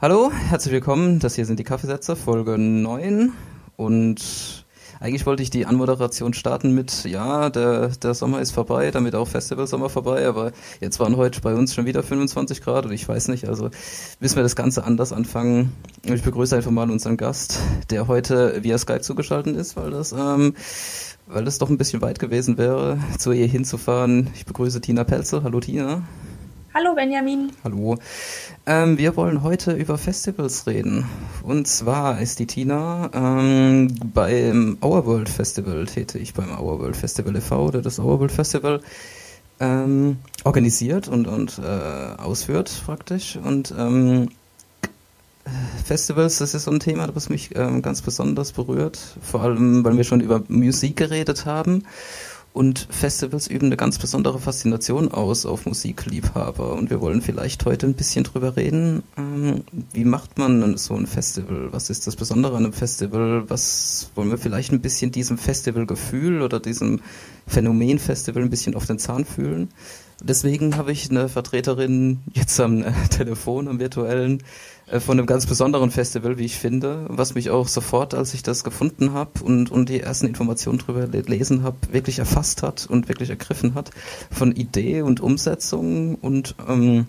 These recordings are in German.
Hallo, herzlich willkommen. Das hier sind die Kaffeesätze, Folge 9. Und eigentlich wollte ich die Anmoderation starten mit, ja, der, der Sommer ist vorbei, damit auch Festivalsommer vorbei, aber jetzt waren heute bei uns schon wieder 25 Grad und ich weiß nicht, also müssen wir das Ganze anders anfangen. Ich begrüße einfach mal unseren Gast, der heute via Skype zugeschaltet ist, weil das, ähm, weil das doch ein bisschen weit gewesen wäre, zu ihr hinzufahren. Ich begrüße Tina Pelze. Hallo Tina. Hallo Benjamin. Hallo. Ähm, wir wollen heute über Festivals reden. Und zwar ist die Tina ähm, beim Our World Festival tätig, beim Our World Festival e.V. oder das Our World Festival ähm, organisiert und, und äh, ausführt praktisch. Und ähm, Festivals, das ist so ein Thema, das mich ähm, ganz besonders berührt, vor allem, weil wir schon über Musik geredet haben. Und Festivals üben eine ganz besondere Faszination aus auf Musikliebhaber. Und wir wollen vielleicht heute ein bisschen drüber reden. Ähm, wie macht man so ein Festival? Was ist das Besondere an einem Festival? Was wollen wir vielleicht ein bisschen diesem Festivalgefühl oder diesem Phänomen Festival ein bisschen auf den Zahn fühlen? Deswegen habe ich eine Vertreterin jetzt am äh, Telefon, am virtuellen, äh, von einem ganz besonderen Festival, wie ich finde, was mich auch sofort, als ich das gefunden habe und, und die ersten Informationen darüber gelesen habe, wirklich erfasst hat und wirklich ergriffen hat von Idee und Umsetzung und ähm,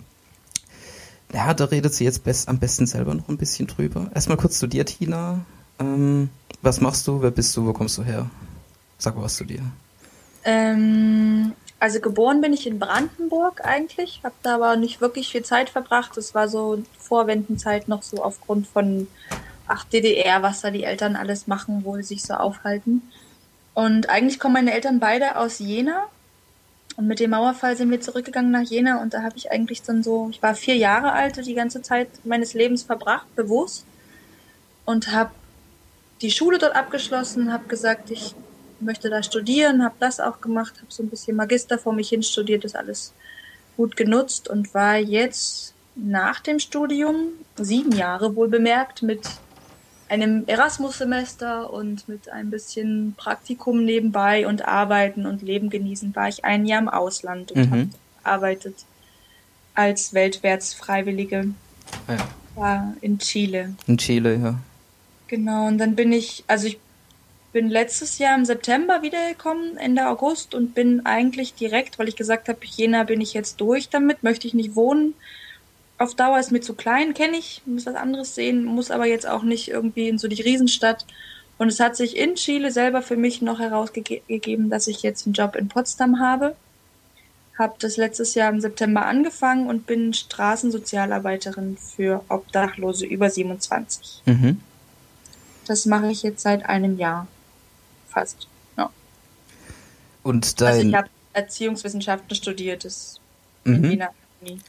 ja, da redet sie jetzt best, am besten selber noch ein bisschen drüber. Erstmal kurz zu dir, Tina. Ähm, was machst du? Wer bist du? Wo kommst du her? Sag mal was zu dir. Ähm, also geboren bin ich in Brandenburg eigentlich, habe da aber nicht wirklich viel Zeit verbracht. Das war so Vorwendenzeit noch so aufgrund von ach DDR, was da die Eltern alles machen, wo sie sich so aufhalten. Und eigentlich kommen meine Eltern beide aus Jena. Und mit dem Mauerfall sind wir zurückgegangen nach Jena und da habe ich eigentlich dann so, ich war vier Jahre alt, die ganze Zeit meines Lebens verbracht, bewusst. Und habe die Schule dort abgeschlossen, habe gesagt, ich möchte da studieren, habe das auch gemacht, habe so ein bisschen Magister vor mich hin studiert, das alles gut genutzt und war jetzt nach dem Studium, sieben Jahre wohl bemerkt, mit einem Erasmus-Semester und mit ein bisschen Praktikum nebenbei und Arbeiten und Leben genießen, war ich ein Jahr im Ausland und mhm. habe gearbeitet als Weltwärtsfreiwillige. Ah ja. In Chile. In Chile, ja. Genau, und dann bin ich, also ich bin letztes Jahr im September wiedergekommen, Ende August, und bin eigentlich direkt, weil ich gesagt habe, Jena bin ich jetzt durch damit, möchte ich nicht wohnen. Auf Dauer ist mir zu klein, kenne ich, muss was anderes sehen, muss aber jetzt auch nicht irgendwie in so die Riesenstadt. Und es hat sich in Chile selber für mich noch herausgegeben, dass ich jetzt einen Job in Potsdam habe. Habe das letztes Jahr im September angefangen und bin Straßensozialarbeiterin für Obdachlose über 27. Mhm. Das mache ich jetzt seit einem Jahr fast. Ja. Und dein... Also ich habe Erziehungswissenschaften studiert, das mhm. in Wiener Uni.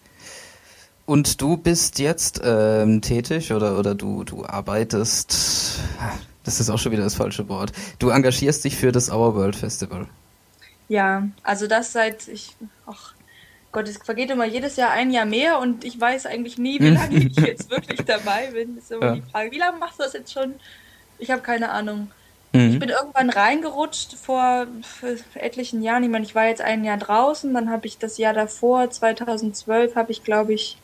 Und du bist jetzt ähm, tätig oder, oder du, du arbeitest, das ist auch schon wieder das falsche Wort, du engagierst dich für das Our World Festival. Ja, also das seit ich, ach Gott, es vergeht immer jedes Jahr ein Jahr mehr und ich weiß eigentlich nie, wie lange ich jetzt wirklich dabei bin. Das ist immer ja. die Frage, wie lange machst du das jetzt schon? Ich habe keine Ahnung. Mhm. Ich bin irgendwann reingerutscht vor etlichen Jahren. Ich meine, ich war jetzt ein Jahr draußen, dann habe ich das Jahr davor, 2012, habe ich, glaube ich,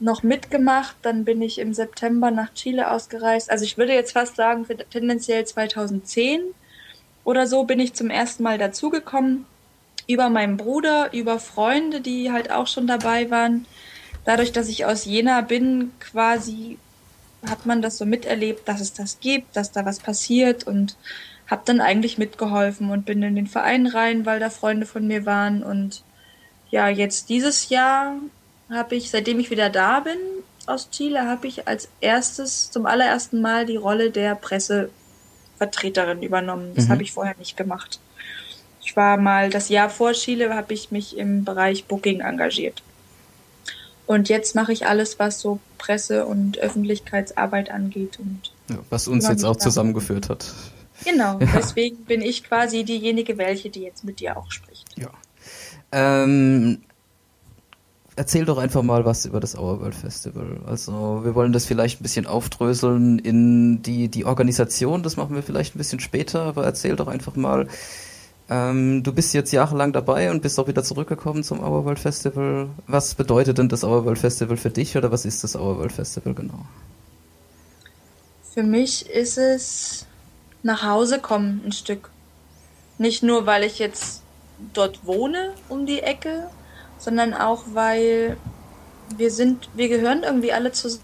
noch mitgemacht. Dann bin ich im September nach Chile ausgereist. Also ich würde jetzt fast sagen, tendenziell 2010 oder so bin ich zum ersten Mal dazugekommen. Über meinen Bruder, über Freunde, die halt auch schon dabei waren. Dadurch, dass ich aus Jena bin, quasi hat man das so miterlebt, dass es das gibt, dass da was passiert und habe dann eigentlich mitgeholfen und bin in den Verein rein, weil da Freunde von mir waren und ja, jetzt dieses Jahr habe ich, seitdem ich wieder da bin aus Chile, habe ich als erstes zum allerersten Mal die Rolle der Pressevertreterin übernommen. Das mhm. habe ich vorher nicht gemacht. Ich war mal das Jahr vor Chile, habe ich mich im Bereich Booking engagiert. Und jetzt mache ich alles, was so Presse- und Öffentlichkeitsarbeit angeht. Und ja, was uns jetzt auch zusammengeführt hat. Genau, ja. deswegen bin ich quasi diejenige, welche, die jetzt mit dir auch spricht. Ja. Ähm, erzähl doch einfach mal was über das Our World Festival. Also wir wollen das vielleicht ein bisschen aufdröseln in die, die Organisation, das machen wir vielleicht ein bisschen später, aber erzähl doch einfach mal, Ähm, du bist jetzt jahrelang dabei und bist auch wieder zurückgekommen zum Our World Festival. Was bedeutet denn das Our World Festival für dich oder was ist das Our World Festival genau? Für mich ist es nach Hause kommen ein Stück. Nicht nur, weil ich jetzt dort wohne um die Ecke, sondern auch, weil wir sind, wir gehören irgendwie alle zusammen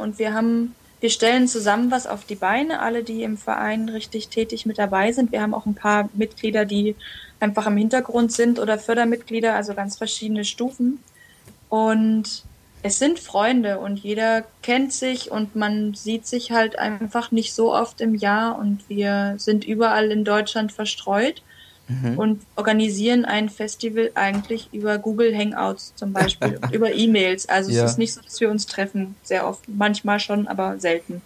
und wir haben wir stellen zusammen was auf die Beine, alle, die im Verein richtig tätig mit dabei sind. Wir haben auch ein paar Mitglieder, die einfach im Hintergrund sind oder Fördermitglieder, also ganz verschiedene Stufen. Und es sind Freunde und jeder kennt sich und man sieht sich halt einfach nicht so oft im Jahr und wir sind überall in Deutschland verstreut mhm. und organisieren ein Festival eigentlich über Google Hangouts zum Beispiel, über E-Mails. Also ja. es ist nicht so, dass wir uns treffen, sehr oft, manchmal schon, aber selten.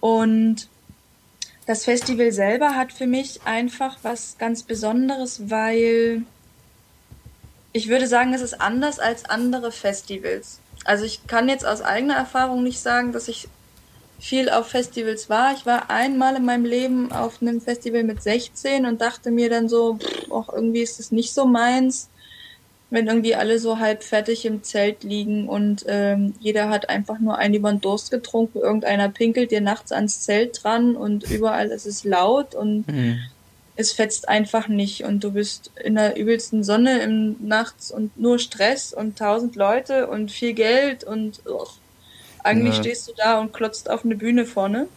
Und das Festival selber hat für mich einfach was ganz Besonderes, weil ich würde sagen, es ist anders als andere Festivals. Also ich kann jetzt aus eigener Erfahrung nicht sagen, dass ich viel auf Festivals war. Ich war einmal in meinem Leben auf einem Festival mit 16 und dachte mir dann so, auch irgendwie ist es nicht so meins, wenn irgendwie alle so halb fertig im Zelt liegen und ähm, jeder hat einfach nur einen über den Durst getrunken, irgendeiner pinkelt dir nachts ans Zelt dran und überall ist es laut und mhm. es fetzt einfach nicht und du bist in der übelsten Sonne im Nachts und nur Stress und tausend Leute und viel Geld und oh, eigentlich ja. stehst du da und klotzt auf eine Bühne vorne.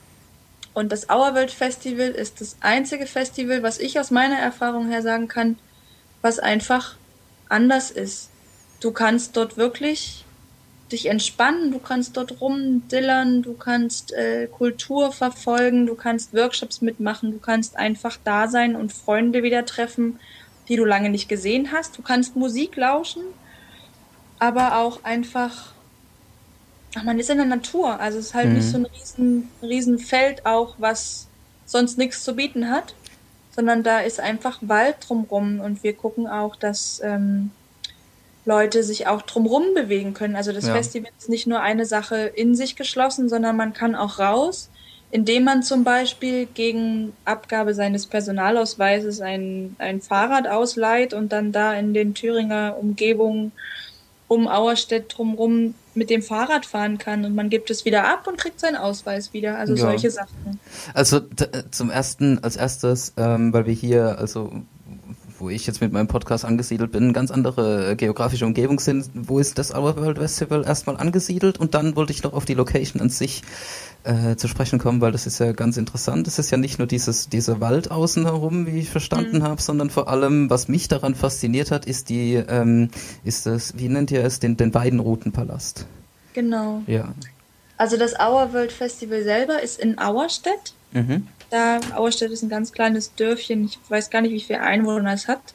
Und das Auerwelt Festival ist das einzige Festival, was ich aus meiner Erfahrung her sagen kann, was einfach anders ist. Du kannst dort wirklich dich entspannen, du kannst dort rumdillern, du kannst äh, Kultur verfolgen, du kannst Workshops mitmachen, du kannst einfach da sein und Freunde wieder treffen, die du lange nicht gesehen hast. Du kannst Musik lauschen, aber auch einfach ach, man ist in der Natur. Also es ist halt mhm. nicht so ein riesen, riesen Feld auch, was sonst nichts zu bieten hat, sondern da ist einfach Wald drumrum und wir gucken auch, dass ähm, Leute sich auch drumrum bewegen können. Also das ja. Festival ist nicht nur eine Sache in sich geschlossen, sondern man kann auch raus, indem man zum Beispiel gegen Abgabe seines Personalausweises ein, ein Fahrrad ausleiht und dann da in den Thüringer Umgebungen um Auerstedt drumrum mit dem Fahrrad fahren kann und man gibt es wieder ab und kriegt seinen Ausweis wieder. Also ja. solche Sachen. Also äh, zum ersten, als erstes, ähm, weil wir hier, also wo ich jetzt mit meinem Podcast angesiedelt bin, ganz andere äh, geografische Umgebung sind. Wo ist das Our World Festival erstmal angesiedelt? Und dann wollte ich noch auf die Location an sich äh, zu sprechen kommen, weil das ist ja ganz interessant. Es ist ja nicht nur dieses, dieser Wald außen herum, wie ich verstanden mhm. habe, sondern vor allem, was mich daran fasziniert hat, ist die, ähm, ist das, wie nennt ihr es, den, den Weidenrutenpalast. Genau. Ja. Also das Our World Festival selber ist in Auerstedt. Mhm. Da, Auerstedt ist ein ganz kleines Dörfchen, ich weiß gar nicht, wie viele Einwohner es hat.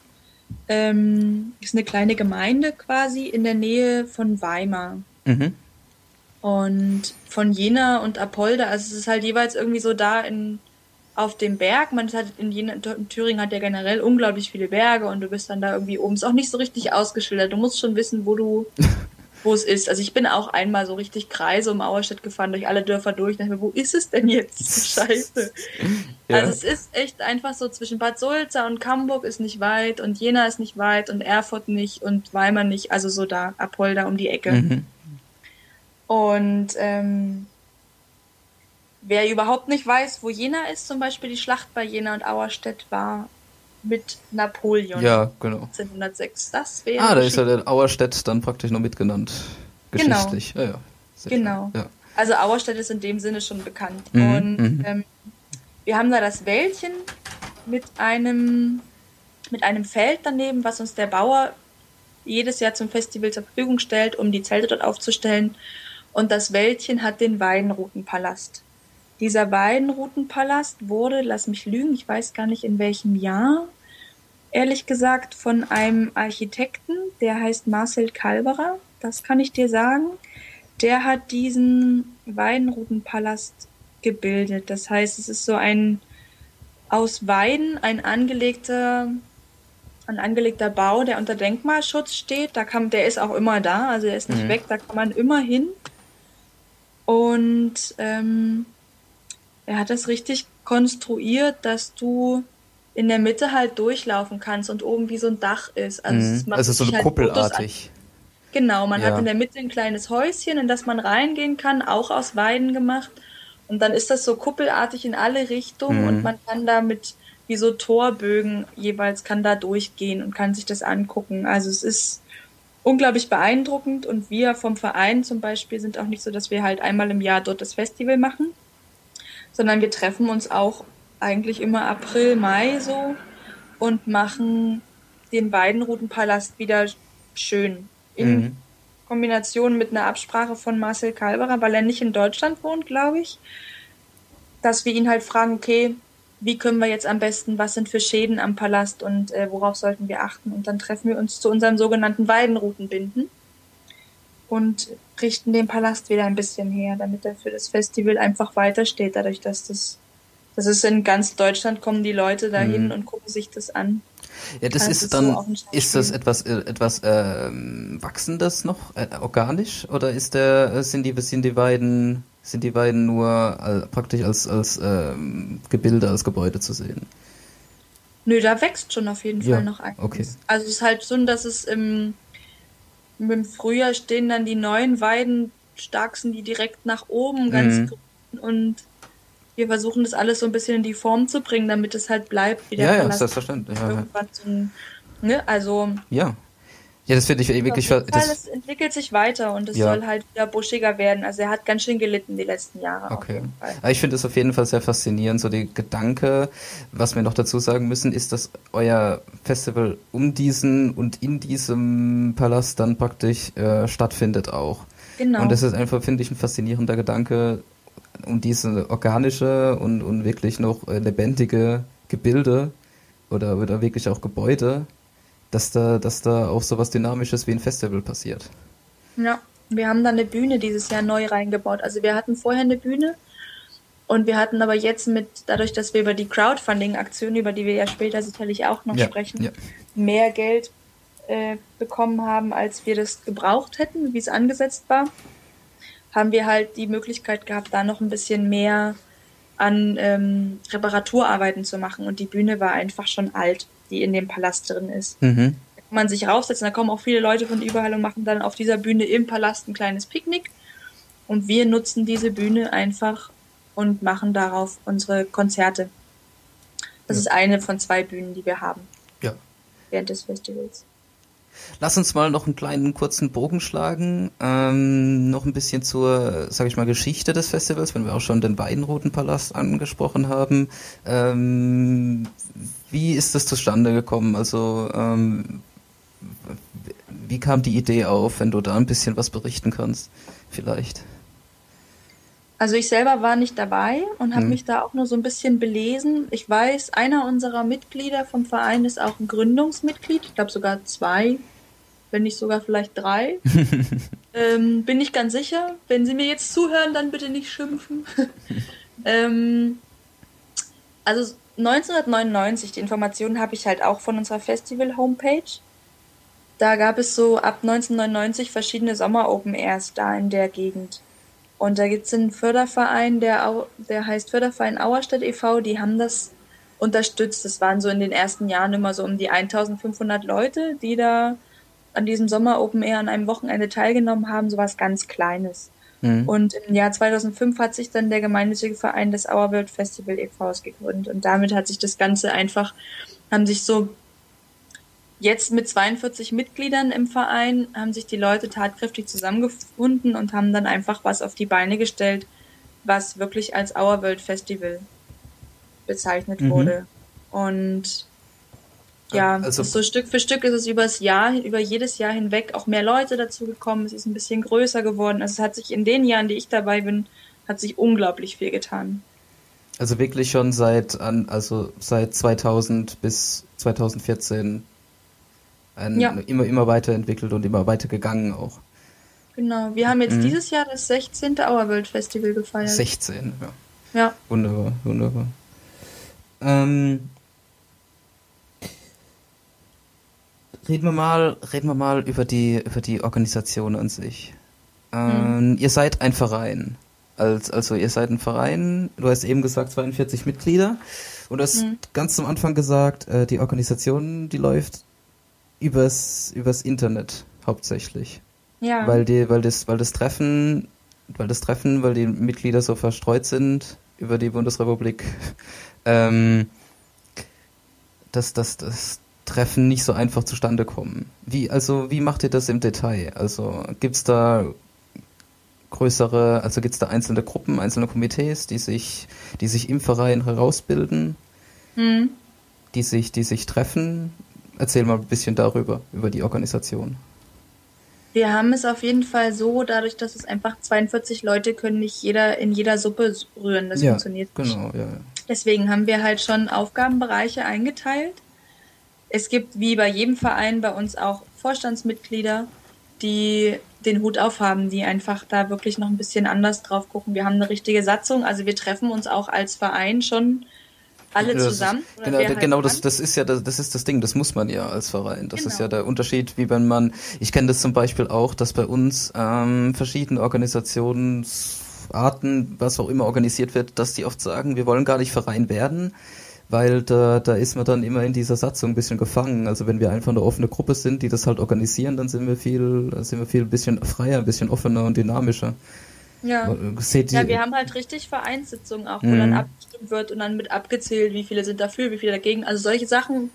Ähm, ist eine kleine Gemeinde quasi in der Nähe von Weimar. Mhm. Und von Jena und Apolda, also es ist halt jeweils irgendwie so da in, auf dem Berg. Man hat in, Jena, in Thüringen hat ja generell unglaublich viele Berge und du bist dann da irgendwie oben. Ist auch nicht so richtig ausgeschildert. Du musst schon wissen, wo du, wo es ist. Also ich bin auch einmal so richtig Kreise um Auerstedt gefahren, durch alle Dörfer durch. dachte mir, wo ist es denn jetzt? Scheiße. Ja. Also es ist echt einfach so zwischen Bad Sulza und Camburg ist nicht weit und Jena ist nicht weit und Erfurt nicht und Weimar nicht. Also so da, Apolda um die Ecke. Mhm. Und ähm, wer überhaupt nicht weiß, wo Jena ist, zum Beispiel die Schlacht bei Jena und Auerstedt war mit Napoleon. Ja, genau. 1906. Das wäre. Ah, da ist ja der Auerstedt dann praktisch noch mitgenannt. Genau. Geschichtlich. Genau. Ja, ja. genau. Ja. Also Auerstedt ist in dem Sinne schon bekannt. Mhm, und mhm. ähm, wir haben da das Wäldchen mit einem mit einem Feld daneben, was uns der Bauer jedes Jahr zum Festival zur Verfügung stellt, um die Zelte dort aufzustellen und das Wäldchen hat den Weidenrutenpalast. Dieser Weidenrutenpalast wurde, lass mich lügen, ich weiß gar nicht in welchem Jahr, ehrlich gesagt, von einem Architekten, der heißt Marcel Kalberer, das kann ich dir sagen. Der hat diesen Weidenrutenpalast gebildet. Das heißt, es ist so ein aus Weiden ein angelegter ein angelegter Bau, der unter Denkmalschutz steht. Da kann, der ist auch immer da, also der ist nicht mhm. weg, da kann man immer hin. Und ähm, er hat das richtig konstruiert, dass du in der Mitte halt durchlaufen kannst und oben wie so ein Dach ist. Also, mhm. also so halt kuppelartig. Genau, man ja. hat in der Mitte ein kleines Häuschen, in das man reingehen kann, auch aus Weiden gemacht. Und dann ist das so kuppelartig in alle Richtungen mhm. und man kann da mit wie so Torbögen jeweils kann da durchgehen und kann sich das angucken. Also es ist unglaublich beeindruckend und wir vom Verein zum Beispiel sind auch nicht so, dass wir halt einmal im Jahr dort das Festival machen, sondern wir treffen uns auch eigentlich immer April, Mai so und machen den Weidenrutenpalast wieder schön. In mhm. Kombination mit einer Absprache von Marcel Kalberer, weil er nicht in Deutschland wohnt, glaube ich, dass wir ihn halt fragen, okay, wie können wir jetzt am besten, was sind für Schäden am Palast und äh, worauf sollten wir achten? Und dann treffen wir uns zu unserem sogenannten Weidenrutenbinden und richten den Palast wieder ein bisschen her, damit er für das Festival einfach weitersteht, dadurch, dass das das ist in ganz Deutschland kommen die Leute dahin mhm. und gucken sich das an. Ja, das ist, ist dann, so ist das etwas, äh, etwas äh, Wachsendes noch, äh, organisch? Oder ist der, äh, sind die, sind die beiden, sind die beiden nur äh, praktisch als, als ähm, Gebilde, als Gebäude zu sehen? Nö, da wächst schon auf jeden ja, Fall noch einiges. Okay. Also es ist halt so, dass es im, im Frühjahr stehen dann die neuen Weiden, stark sind die direkt nach oben, ganz mhm. grün und wir versuchen das alles so ein bisschen in die Form zu bringen, damit es halt bleibt, wie der ja, Palast ja, selbstverständlich. Ja, irgendwann so ein, ne, also. Ja. Ja, das finde ich wirklich. Fall, das entwickelt sich weiter und es ja. soll halt wieder buschiger werden. Also er hat ganz schön gelitten die letzten Jahre. Okay. Ich finde es auf jeden Fall sehr faszinierend. So die Gedanke, was wir noch dazu sagen müssen, ist, dass euer Festival um diesen und in diesem Palast dann praktisch äh, stattfindet auch. Genau. Und das ist einfach, finde ich, ein faszinierender Gedanke, um diese organische und, und wirklich noch äh, lebendige Gebilde oder, oder wirklich auch Gebäude, dass da, dass da auch so was Dynamisches wie ein Festival passiert. Ja, wir haben da eine Bühne dieses Jahr neu reingebaut. Also wir hatten vorher eine Bühne und wir hatten aber jetzt mit, dadurch, dass wir über die Crowdfunding-Aktion, über die wir ja später sicherlich auch noch ja, sprechen, ja. mehr Geld äh, bekommen haben, als wir das gebraucht hätten, wie es angesetzt war haben wir halt die Möglichkeit gehabt, da noch ein bisschen mehr an ähm, Reparaturarbeiten zu machen. Und die Bühne war einfach schon alt, die in dem Palast drin ist. Mhm. Da kann man sich raufsetzen, da kommen auch viele Leute von überall und machen dann auf dieser Bühne im Palast ein kleines Picknick. Und wir nutzen diese Bühne einfach und machen darauf unsere Konzerte. Das ja. ist eine von zwei Bühnen, die wir haben. Ja. Während des Festivals. Lass uns mal noch einen kleinen kurzen Bogen schlagen. Ähm, noch ein bisschen zur, sag ich mal, Geschichte des Festivals, wenn wir auch schon den Weidenrutenpalast angesprochen haben. Ähm, wie ist das zustande gekommen? Also ähm, wie kam die Idee auf, wenn du da ein bisschen was berichten kannst, vielleicht? Also ich selber war nicht dabei und habe hm. mich da auch nur so ein bisschen belesen. Ich weiß, einer unserer Mitglieder vom Verein ist auch ein Gründungsmitglied. Ich glaube sogar zwei, wenn nicht sogar vielleicht drei. ähm, bin ich ganz sicher. Wenn Sie mir jetzt zuhören, dann bitte nicht schimpfen. ähm, also 1999, die Informationen habe ich halt auch von unserer Festival-Homepage. Da gab es so ab 1999 verschiedene Sommer-Open Airs da in der Gegend. Und da gibt es einen Förderverein, der, der heißt Förderverein Auerstadt e.V., die haben das unterstützt. Das waren so in den ersten Jahren immer so um die 1500 Leute, die da an diesem Sommer Open Air an einem Wochenende teilgenommen haben, sowas ganz Kleines. Mhm. Und im Jahr 2005 hat sich dann der gemeinnützige Verein des Our World Festival e.V. gegründet. Und damit hat sich das Ganze einfach, haben sich so Jetzt mit 42 Mitgliedern im Verein haben sich die Leute tatkräftig zusammengefunden und haben dann einfach was auf die Beine gestellt, was wirklich als Our World Festival bezeichnet mhm. wurde. Und ja, also, so Stück für Stück ist es übers Jahr, über jedes Jahr hinweg auch mehr Leute dazu gekommen. Es ist ein bisschen größer geworden. Also es hat sich in den Jahren, die ich dabei bin, hat sich unglaublich viel getan. Also wirklich schon seit also seit 2000 bis 2014 ein, ja. immer, immer weiterentwickelt und immer weiter gegangen auch. Genau, wir haben jetzt mhm. dieses Jahr das 16. Auerworld Festival gefeiert. 16, ja. Ja. Wunderbar, wunderbar. Ähm, reden wir mal, reden wir mal über die, über die Organisation an sich. Ähm, mhm. Ihr seid ein Verein. Als, also ihr seid ein Verein, du hast eben gesagt 42 Mitglieder. Und du hast mhm. ganz zum Anfang gesagt, äh, die Organisation, die läuft übers, übers Internet hauptsächlich. Ja. Weil die, weil das, weil das Treffen, weil das Treffen, weil die Mitglieder so verstreut sind über die Bundesrepublik, ähm, dass das, das Treffen nicht so einfach zustande kommen. Wie, also, wie macht ihr das im Detail? Also, gibt's da größere, also gibt's da einzelne Gruppen, einzelne Komitees, die sich, die sich im Verein herausbilden, mhm. die sich, die sich treffen? Erzähl mal ein bisschen darüber, über die Organisation. Wir haben es auf jeden Fall so, dadurch, dass es einfach 42 Leute können nicht jeder in jeder Suppe rühren. Das ja, funktioniert nicht. Genau, ja, ja. Deswegen haben wir halt schon Aufgabenbereiche eingeteilt. Es gibt wie bei jedem Verein bei uns auch Vorstandsmitglieder, die den Hut aufhaben, die einfach da wirklich noch ein bisschen anders drauf gucken. Wir haben eine richtige Satzung, also wir treffen uns auch als Verein schon alle das zusammen? Ist, genau, halt genau das, das ist ja das, das ist das Ding, das muss man ja als Verein. Das genau. ist ja genau. der Unterschied, wie wenn man, ich kenne das zum Beispiel auch, dass bei uns ähm, verschiedene Organisationsarten, was auch immer organisiert wird, dass die oft sagen, wir wollen gar nicht Verein werden, weil da, da ist man dann immer in dieser Satzung ein bisschen gefangen. Also wenn wir einfach eine offene Gruppe sind, die das halt organisieren, dann sind wir viel, sind wir viel ein bisschen freier, ein bisschen offener und dynamischer. Ja. Seht ja, wir haben halt richtig Vereinssitzungen auch, wo mhm. dann abgestimmt wird und dann mit abgezählt, wie viele sind dafür, wie viele dagegen. Also solche Sachen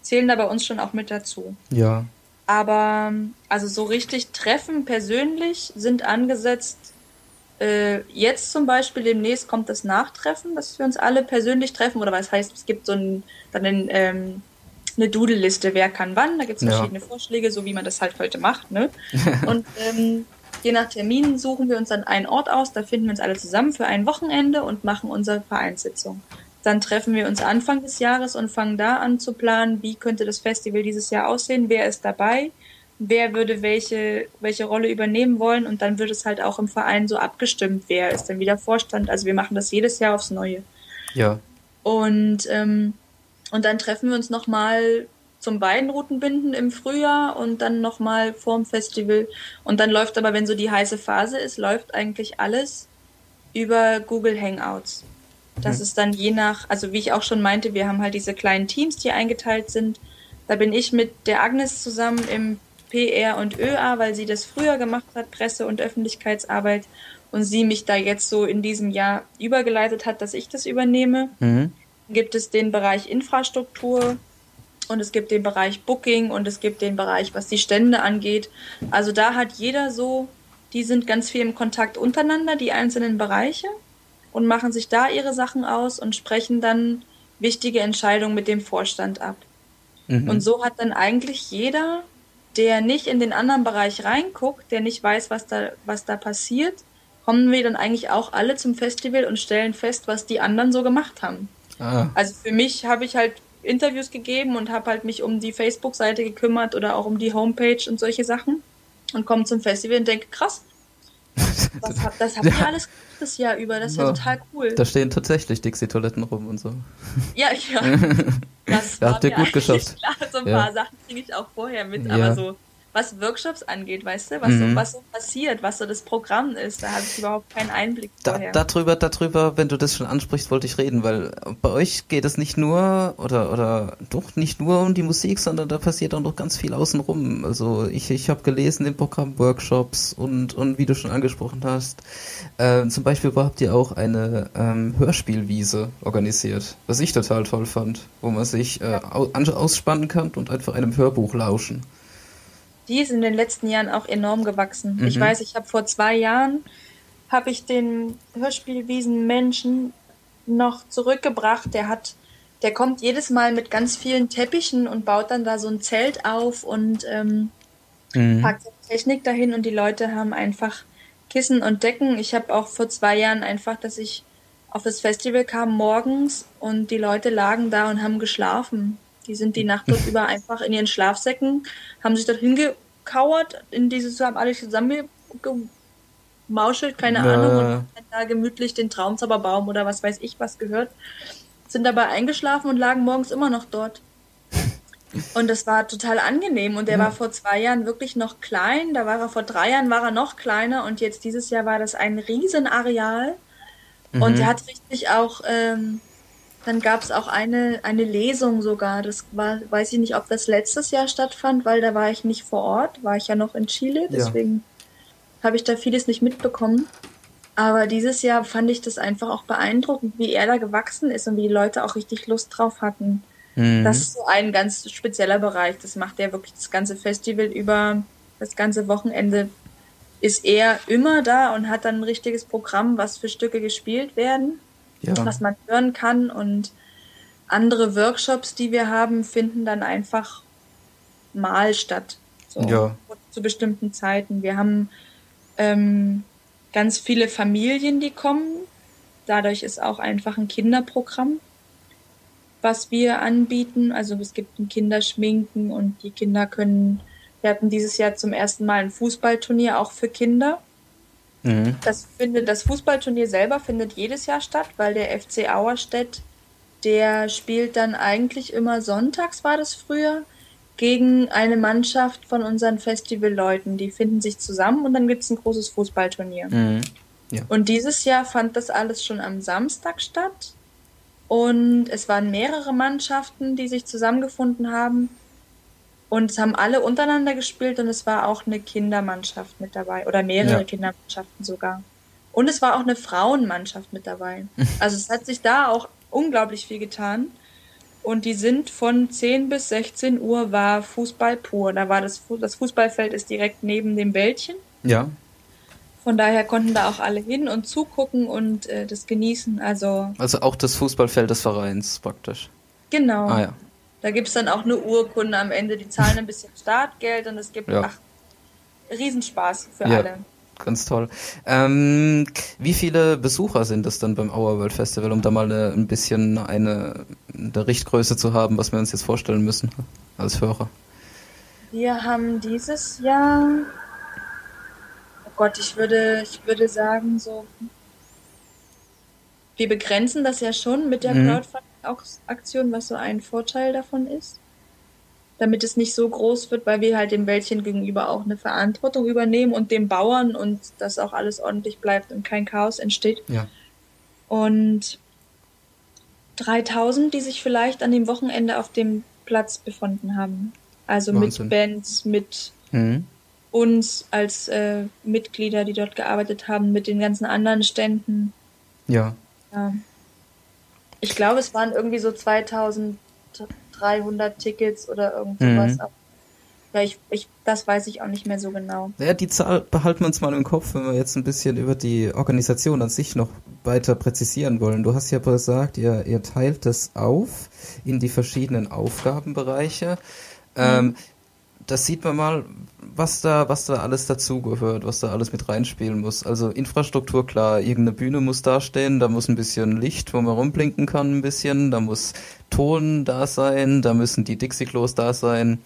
zählen da bei uns schon auch mit dazu. Ja. Aber also so richtig Treffen persönlich sind angesetzt. Äh, jetzt zum Beispiel demnächst kommt das Nachtreffen, dass wir uns alle persönlich treffen. Oder was heißt, es gibt so ein, dann ein, ähm, eine Doodle-Liste, wer kann wann. Da gibt es verschiedene ja. Vorschläge, so wie man das halt heute macht. Ne? Und ähm, Je nach Termin suchen wir uns dann einen Ort aus, da finden wir uns alle zusammen für ein Wochenende und machen unsere Vereinssitzung. Dann treffen wir uns Anfang des Jahres und fangen da an zu planen, wie könnte das Festival dieses Jahr aussehen, wer ist dabei, wer würde welche, welche Rolle übernehmen wollen und dann wird es halt auch im Verein so abgestimmt, wer ist dann wieder Vorstand. Also wir machen das jedes Jahr aufs Neue. Ja. Und, ähm, und dann treffen wir uns nochmal zum Beinroutenbinden im Frühjahr und dann nochmal vorm Festival. Und dann läuft aber, wenn so die heiße Phase ist, läuft eigentlich alles über Google Hangouts. Das mhm. ist dann je nach, also wie ich auch schon meinte, wir haben halt diese kleinen Teams, die eingeteilt sind. Da bin ich mit der Agnes zusammen im PR und ÖA, weil sie das früher gemacht hat, Presse- und Öffentlichkeitsarbeit, und sie mich da jetzt so in diesem Jahr übergeleitet hat, dass ich das übernehme. Mhm. Gibt es den Bereich Infrastruktur, und es gibt den Bereich Booking und es gibt den Bereich, was die Stände angeht. Also da hat jeder so, die sind ganz viel im Kontakt untereinander, die einzelnen Bereiche und machen sich da ihre Sachen aus und sprechen dann wichtige Entscheidungen mit dem Vorstand ab. Mhm. Und so hat dann eigentlich jeder, der nicht in den anderen Bereich reinguckt, der nicht weiß, was da, was da passiert, kommen wir dann eigentlich auch alle zum Festival und stellen fest, was die anderen so gemacht haben. Ah. Also für mich habe ich halt Interviews gegeben und habe halt mich um die Facebook-Seite gekümmert oder auch um die Homepage und solche Sachen und komme zum Festival und denke, krass, das, das habt ihr alles das Jahr über, das ist ja, ja total cool. Da stehen tatsächlich Dixie-Toiletten rum und so. Ja, ja. Das da habt ihr gut geschafft. Klar, so ein ja. paar Sachen kriege ich auch vorher mit, ja. aber so was Workshops angeht, weißt du, was, mhm. so, was so passiert, was so das Programm ist. Da habe ich überhaupt keinen Einblick da, vorher. Darüber, darüber, wenn du das schon ansprichst, wollte ich reden, weil bei euch geht es nicht nur oder oder doch nicht nur um die Musik, sondern da passiert auch noch ganz viel außenrum. Also ich, ich habe gelesen im Programm Workshops und und wie du schon angesprochen hast, äh, zum Beispiel habt ihr auch eine ähm, Hörspielwiese organisiert, was ich total toll fand, wo man sich äh, ausspannen kann und einfach einem Hörbuch lauschen die ist in den letzten Jahren auch enorm gewachsen. Mhm. Ich weiß, ich habe vor zwei Jahren habe ich den Hörspielwiesen Menschen noch zurückgebracht. Der hat, der kommt jedes Mal mit ganz vielen Teppichen und baut dann da so ein Zelt auf und ähm, mhm. packt Technik dahin und die Leute haben einfach Kissen und Decken. Ich habe auch vor zwei Jahren einfach, dass ich auf das Festival kam morgens und die Leute lagen da und haben geschlafen. Die sind die Nacht dort über einfach in ihren Schlafsäcken, haben sich dort hingekauert, in dieses, haben alle zusammen gemauschelt, keine Na. Ahnung, und haben da gemütlich den Traumzauberbaum oder was weiß ich was gehört, sind dabei eingeschlafen und lagen morgens immer noch dort. Und das war total angenehm. Und der ja. war vor zwei Jahren wirklich noch klein. Da war er vor drei Jahren war er noch kleiner und jetzt dieses Jahr war das ein Riesenareal. Mhm. Und er hat richtig auch ähm, Dann gab es auch eine, eine Lesung sogar. Das war, weiß ich nicht, ob das letztes Jahr stattfand, weil da war ich nicht vor Ort, war ich ja noch in Chile, deswegen ja. habe ich da vieles nicht mitbekommen. Aber dieses Jahr fand ich das einfach auch beeindruckend, wie er da gewachsen ist und wie die Leute auch richtig Lust drauf hatten. Mhm. Das ist so ein ganz spezieller Bereich. Das macht er wirklich das ganze Festival über, das ganze Wochenende ist er immer da und hat dann ein richtiges Programm, was für Stücke gespielt werden, ja. was man hören kann. Und andere Workshops, die wir haben, finden dann einfach mal statt. So, ja. Zu bestimmten Zeiten. Wir haben ähm, ganz viele Familien, die kommen. Dadurch ist auch einfach ein Kinderprogramm, was wir anbieten. Also es gibt ein Kinderschminken und die Kinder können, wir hatten dieses Jahr zum ersten Mal ein Fußballturnier auch für Kinder. Mhm. Das findet, das Fußballturnier selber findet jedes Jahr statt, weil der FC Auerstedt, der spielt dann eigentlich immer sonntags, war das früher, gegen eine Mannschaft von unseren Festivalleuten. Die finden sich zusammen und dann gibt es ein großes Fußballturnier. Mhm. Ja. Und dieses Jahr fand das alles schon am Samstag statt. Und es waren mehrere Mannschaften, die sich zusammengefunden haben. Und es haben alle untereinander gespielt und es war auch eine Kindermannschaft mit dabei. Oder mehrere ja. Kindermannschaften sogar. Und es war auch eine Frauenmannschaft mit dabei. Also es hat sich da auch unglaublich viel getan. Und die sind von 10 bis 16 Uhr war Fußball pur. Da war das, das Fußballfeld ist direkt neben dem Wäldchen. Ja. Von daher konnten da auch alle hin und zugucken und äh, das genießen. Also, also auch das Fußballfeld des Vereins praktisch. Genau. Ah, ja. Da gibt es dann auch eine Urkunde am Ende. Die zahlen ein bisschen Startgeld und es gibt ja. ach, Riesenspaß für ja. alle ganz toll. Ähm, wie viele Besucher sind es dann beim Our World Festival, um da mal eine, ein bisschen eine, eine Richtgröße zu haben, was wir uns jetzt vorstellen müssen als Hörer? Wir haben dieses Jahr, oh Gott, ich würde, ich würde sagen so, wir begrenzen das ja schon mit der mhm. Crowdfunding-Aktion, was so ein Vorteil davon ist damit es nicht so groß wird, weil wir halt dem Wäldchen gegenüber auch eine Verantwortung übernehmen und dem Bauern und dass auch alles ordentlich bleibt und kein Chaos entsteht. Ja. Und 3000, die sich vielleicht an dem Wochenende auf dem Platz befunden haben. Also Wahnsinn. mit Bands, mit mhm. uns als äh, Mitglieder, die dort gearbeitet haben, mit den ganzen anderen Ständen. Ja. ja. Ich glaube, es waren irgendwie so 2000 300 Tickets oder irgendwas. Mhm. Ja, ich, ich, das weiß ich auch nicht mehr so genau. Ja, die Zahl behalten wir uns mal im Kopf, wenn wir jetzt ein bisschen über die Organisation an sich noch weiter präzisieren wollen. Du hast ja gesagt, ihr, ihr teilt das auf in die verschiedenen Aufgabenbereiche. Mhm. Ähm, das sieht man mal, was da, was da alles dazugehört, was da alles mit reinspielen muss. Also Infrastruktur, klar, irgendeine Bühne muss dastehen, da muss ein bisschen Licht, wo man rumblinken kann, ein bisschen, da muss Ton da sein, da müssen die Dixie-Klos da sein,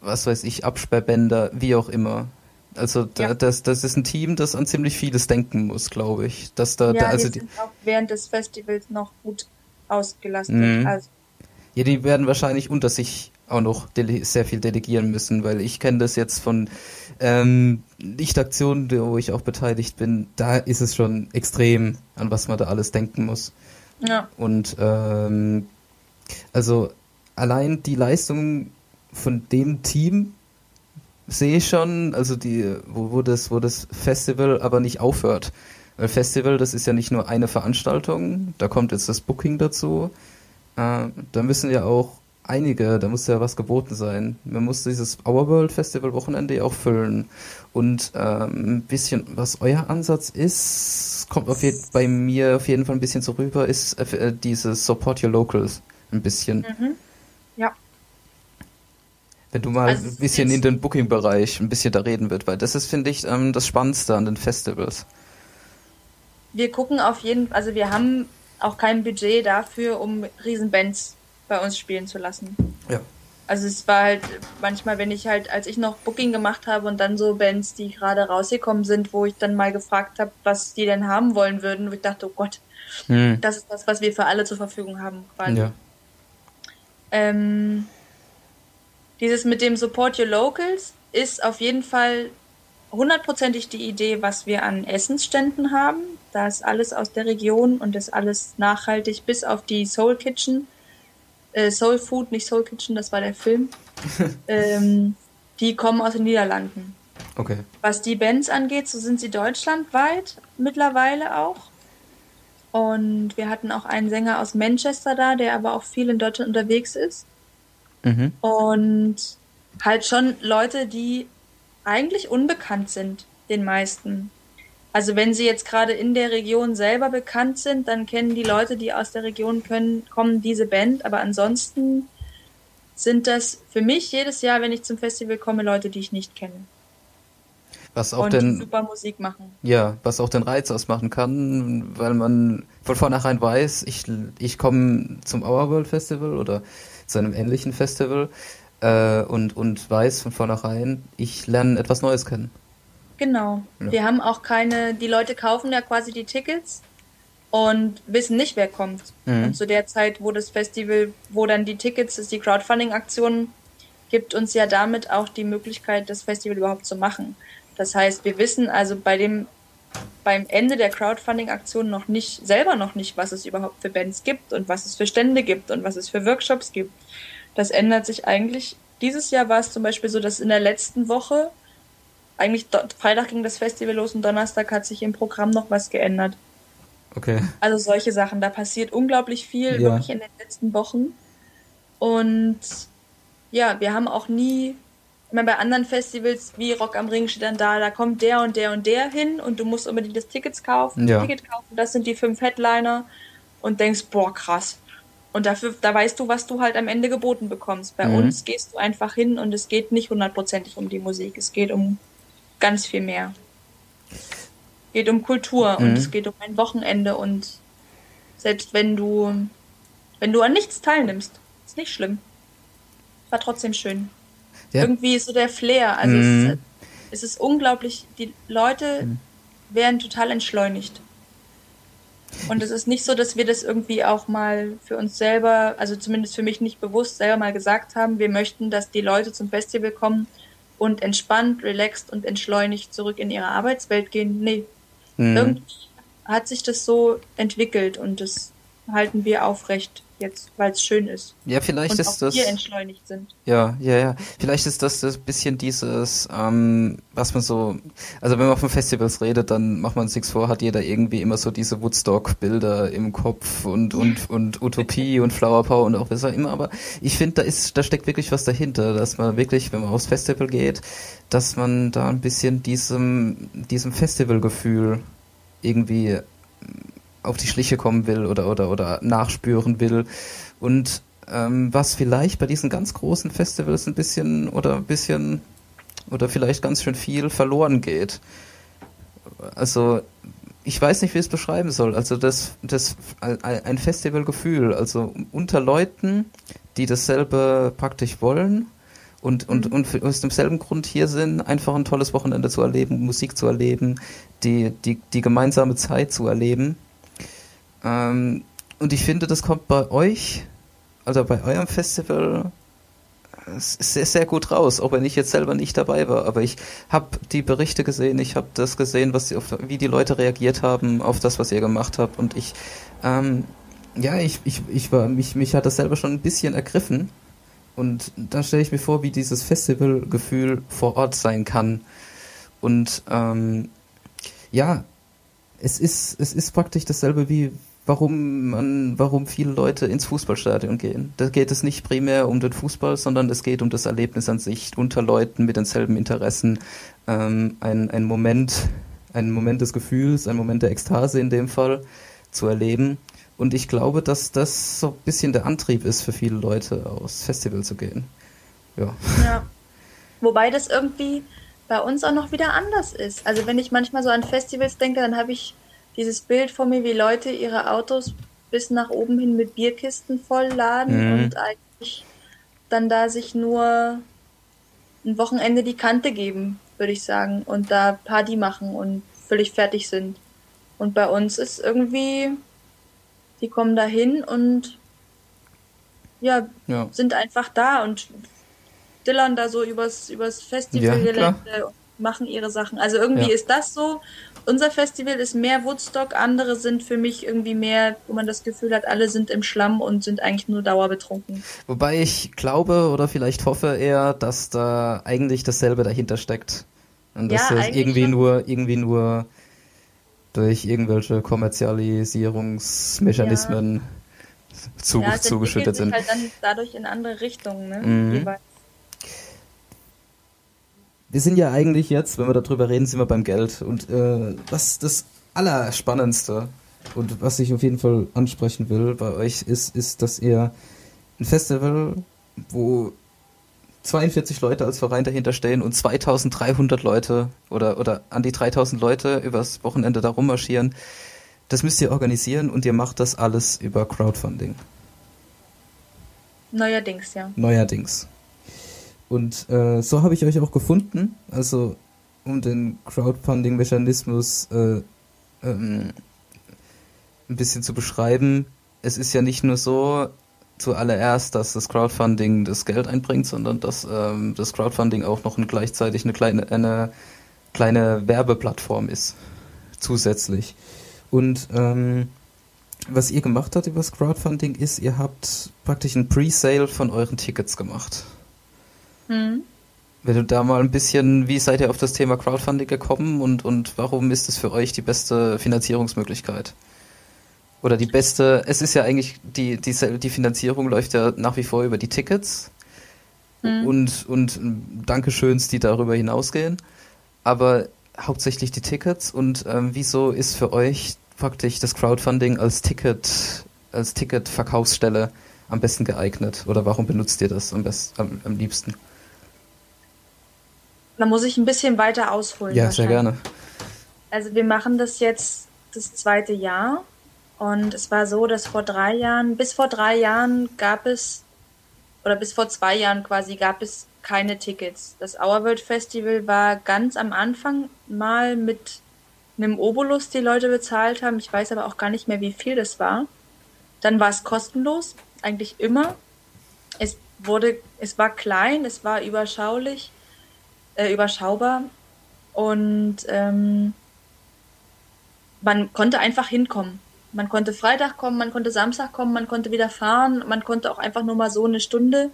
was weiß ich, Absperrbänder, wie auch immer. Also da, ja. das, das ist ein Team, das an ziemlich vieles denken muss, glaube ich. Dass da, ja, da, also die sind auch während des Festivals noch gut ausgelastet. Mhm. Also. Ja, die werden wahrscheinlich unter sich auch noch sehr viel delegieren müssen, weil ich kenne das jetzt von ähm, Lichtaktionen, wo ich auch beteiligt bin, da ist es schon extrem, an was man da alles denken muss. Ja. Und ähm, also allein die Leistung von dem Team sehe ich schon, also die, wo, wo das, wo das Festival aber nicht aufhört. Weil Festival, das ist ja nicht nur eine Veranstaltung, da kommt jetzt das Booking dazu. Äh, da müssen ja auch einige, da muss ja was geboten sein. Man muss dieses Our World Festival Wochenende auch füllen. Und ähm, ein bisschen, was euer Ansatz ist, kommt auf jeden, bei mir auf jeden Fall ein bisschen so rüber, ist äh, dieses Support Your Locals ein bisschen. Mhm. Ja. Wenn du mal also ein bisschen in den Booking-Bereich ein bisschen da reden wird, weil das ist, finde ich, ähm, das Spannendste an den Festivals. Wir gucken auf jeden Fall, also wir haben auch kein Budget dafür, um Riesenbands bei uns spielen zu lassen. Ja. Also es war halt manchmal, wenn ich halt, als ich noch Booking gemacht habe und dann so Bands, die gerade rausgekommen sind, wo ich dann mal gefragt habe, was die denn haben wollen würden, wo ich dachte, oh Gott, hm. das ist das, was wir für alle zur Verfügung haben. Quasi. Ja. Ähm, dieses mit dem Support Your Locals ist auf jeden Fall hundertprozentig die Idee, was wir an Essensständen haben. Da ist alles aus der Region und ist alles nachhaltig, bis auf die Soul Kitchen. Äh, Soul Food, nicht Soul Kitchen, das war der Film. ähm, die kommen aus den Niederlanden. Okay. Was die Bands angeht, so sind sie deutschlandweit mittlerweile auch. Und wir hatten auch einen Sänger aus Manchester da, der aber auch viel in Deutschland unterwegs ist. Mhm. Und halt schon Leute, die eigentlich unbekannt sind, den meisten. Also wenn sie jetzt gerade in der Region selber bekannt sind, dann kennen die Leute, die aus der Region können, kommen diese Band. Aber ansonsten sind das für mich jedes Jahr, wenn ich zum Festival komme, Leute, die ich nicht kenne. Was auch und den, super Musik machen. Ja, was auch den Reiz ausmachen kann, weil man von vornherein weiß, ich, ich komme zum Our World Festival oder zu einem ähnlichen Festival äh, und, und weiß von vornherein, ich lerne etwas Neues kennen. Genau. Ja. Wir haben auch keine, die Leute kaufen ja quasi die Tickets und wissen nicht, wer kommt. Mhm. Und zu der Zeit, wo das Festival, wo dann die Tickets, ist die Crowdfunding-Aktion, gibt uns ja damit auch die Möglichkeit, das Festival überhaupt zu machen. Das heißt, wir wissen also bei dem beim Ende der Crowdfunding-Aktion noch nicht, selber noch nicht, was es überhaupt für Bands gibt und was es für Stände gibt und was es für Workshops gibt. Das ändert sich eigentlich. Dieses Jahr war es zum Beispiel so, dass in der letzten Woche, eigentlich Freitag ging das Festival los und Donnerstag hat sich im Programm noch was geändert. Okay. Also solche Sachen. Da passiert unglaublich viel, ja. wirklich in den letzten Wochen. Und ja, wir haben auch nie ich meine, bei anderen Festivals wie Rock am Ring steht dann da, da kommt der und der und der hin und du musst unbedingt das Tickets kaufen, ja. Ticket kaufen, das sind die fünf Headliner und denkst, boah, krass. Und dafür, da weißt du, was du halt am Ende geboten bekommst. Bei mhm. uns gehst du einfach hin und es geht nicht hundertprozentig um die Musik, es geht um ganz viel mehr. Es geht um Kultur mhm. und es geht um ein Wochenende und selbst wenn du, wenn du an nichts teilnimmst, ist nicht schlimm. War trotzdem schön. Ja. Irgendwie ist so der Flair. Also mhm. es, es, ist unglaublich, die Leute mhm. werden total entschleunigt. Und es ist nicht so, dass wir das irgendwie auch mal für uns selber, also zumindest für mich nicht bewusst, selber mal gesagt haben, wir möchten, dass die Leute zum Festival kommen und entspannt, relaxed und entschleunigt zurück in ihre Arbeitswelt gehen. Nee. Mhm. Irgendwie hat sich das so entwickelt und das halten wir aufrecht jetzt, weil es schön ist. Ja, vielleicht und ist das. Wir entschleunigt sind. Ja, ja, ja. Vielleicht ist das ein bisschen dieses, ähm, was man so, also wenn man von Festivals redet, dann macht man sich's vor, hat jeder irgendwie immer so diese Woodstock-Bilder im Kopf und und und Utopie und Flower Power und auch was auch immer. Aber ich finde, da ist, da steckt wirklich was dahinter, dass man wirklich, wenn man aufs Festival geht, dass man da ein bisschen diesem diesem Festivalgefühl irgendwie auf die Schliche kommen will oder, oder, oder nachspüren will. Und ähm, was vielleicht bei diesen ganz großen Festivals ein bisschen oder ein bisschen oder vielleicht ganz schön viel verloren geht. Also ich weiß nicht, wie ich es beschreiben soll. Also das, das ein Festivalgefühl, also unter Leuten, die dasselbe praktisch wollen und, und, mhm. und aus demselben Grund hier sind, einfach ein tolles Wochenende zu erleben, Musik zu erleben, die, die, die gemeinsame Zeit zu erleben. Ähm, und ich finde, das kommt bei euch, also bei eurem Festival, sehr, sehr gut raus, auch wenn ich jetzt selber nicht dabei war. Aber ich habe die Berichte gesehen, ich habe das gesehen, was die, auf, wie die Leute reagiert haben auf das, was ihr gemacht habt. Und ich, ähm, ja, ich, ich, ich war, mich, mich hat das selber schon ein bisschen ergriffen. Und dann stelle ich mir vor, wie dieses Festivalgefühl vor Ort sein kann. Und ähm, ja, es ist, es ist praktisch dasselbe wie warum man, warum viele Leute ins Fußballstadion gehen. Da geht es nicht primär um den Fußball, sondern es geht um das Erlebnis an sich, unter Leuten mit denselben Interessen, ähm, ein, ein Moment, ein Moment des Gefühls, ein Moment der Ekstase in dem Fall zu erleben. Und ich glaube, dass das so ein bisschen der Antrieb ist für viele Leute, aufs Festival zu gehen. Ja. ja. Wobei das irgendwie bei uns auch noch wieder anders ist. Also wenn ich manchmal so an Festivals denke, dann habe ich dieses Bild vor mir, wie Leute ihre Autos bis nach oben hin mit Bierkisten vollladen mhm. und eigentlich dann da sich nur ein Wochenende die Kante geben, würde ich sagen, und da Party machen und völlig fertig sind. Und bei uns ist irgendwie, die kommen da hin und ja, ja, sind einfach da und dillern da so übers, übers Festivalgelände. Ja, machen ihre Sachen. Also irgendwie ja. ist das so. Unser Festival ist mehr Woodstock, andere sind für mich irgendwie mehr, wo man das Gefühl hat, alle sind im Schlamm und sind eigentlich nur dauerbetrunken. Wobei ich glaube oder vielleicht hoffe eher, dass da eigentlich dasselbe dahinter steckt. Und dass ja, das irgendwie schon. nur, irgendwie nur durch irgendwelche Kommerzialisierungsmechanismen ja. zu, ja, zugeschüttet sind. halt dann dadurch in andere Richtungen, ne? Mhm. Wir sind ja eigentlich jetzt, wenn wir darüber reden, sind wir beim Geld. Und äh, was das Allerspannendste und was ich auf jeden Fall ansprechen will bei euch ist, ist, dass ihr ein Festival, wo 42 Leute als Verein dahinter stehen und 2300 Leute oder, oder an die 3000 Leute übers Wochenende da rummarschieren. Das müsst ihr organisieren und ihr macht das alles über Crowdfunding. Neuerdings, ja. Neuerdings. Und äh, so habe ich euch auch gefunden, also um den Crowdfunding-Mechanismus äh, ähm, ein bisschen zu beschreiben. Es ist ja nicht nur so, zuallererst, dass das Crowdfunding das Geld einbringt, sondern dass ähm, das Crowdfunding auch noch ein, gleichzeitig eine kleine, eine kleine Werbeplattform ist, zusätzlich. Und ähm, was ihr gemacht habt über das Crowdfunding ist, ihr habt praktisch ein Pre-Sale von euren Tickets gemacht. Mhm. Wenn du da mal ein bisschen, wie seid ihr auf das Thema Crowdfunding gekommen und, und warum ist es für euch die beste Finanzierungsmöglichkeit? oder die beste, es ist ja eigentlich, die, die, die Finanzierung läuft ja nach wie vor über die Tickets mhm. und, und Dankeschöns, die darüber hinausgehen. Aber hauptsächlich die Tickets und ähm, wieso ist für euch praktisch das Crowdfunding als Ticket, als Ticketverkaufsstelle am besten geeignet? Oder warum benutzt ihr das am, best, am, am liebsten? Da muss ich ein bisschen weiter ausholen. Ja, sehr gerne. Also wir machen das jetzt das zweite Jahr und es war so, dass vor drei Jahren, bis vor drei Jahren gab es, oder bis vor zwei Jahren quasi gab es keine Tickets. Das Our World Festival war ganz am Anfang mal mit einem Obolus, die Leute bezahlt haben. Ich weiß aber auch gar nicht mehr, wie viel das war. Dann war es kostenlos, eigentlich immer. Es wurde, es war klein, es war überschaulich, äh, überschaubar und ähm, man konnte einfach hinkommen. Man konnte Freitag kommen, man konnte Samstag kommen, man konnte wieder fahren, man konnte auch einfach nur mal so eine Stunde.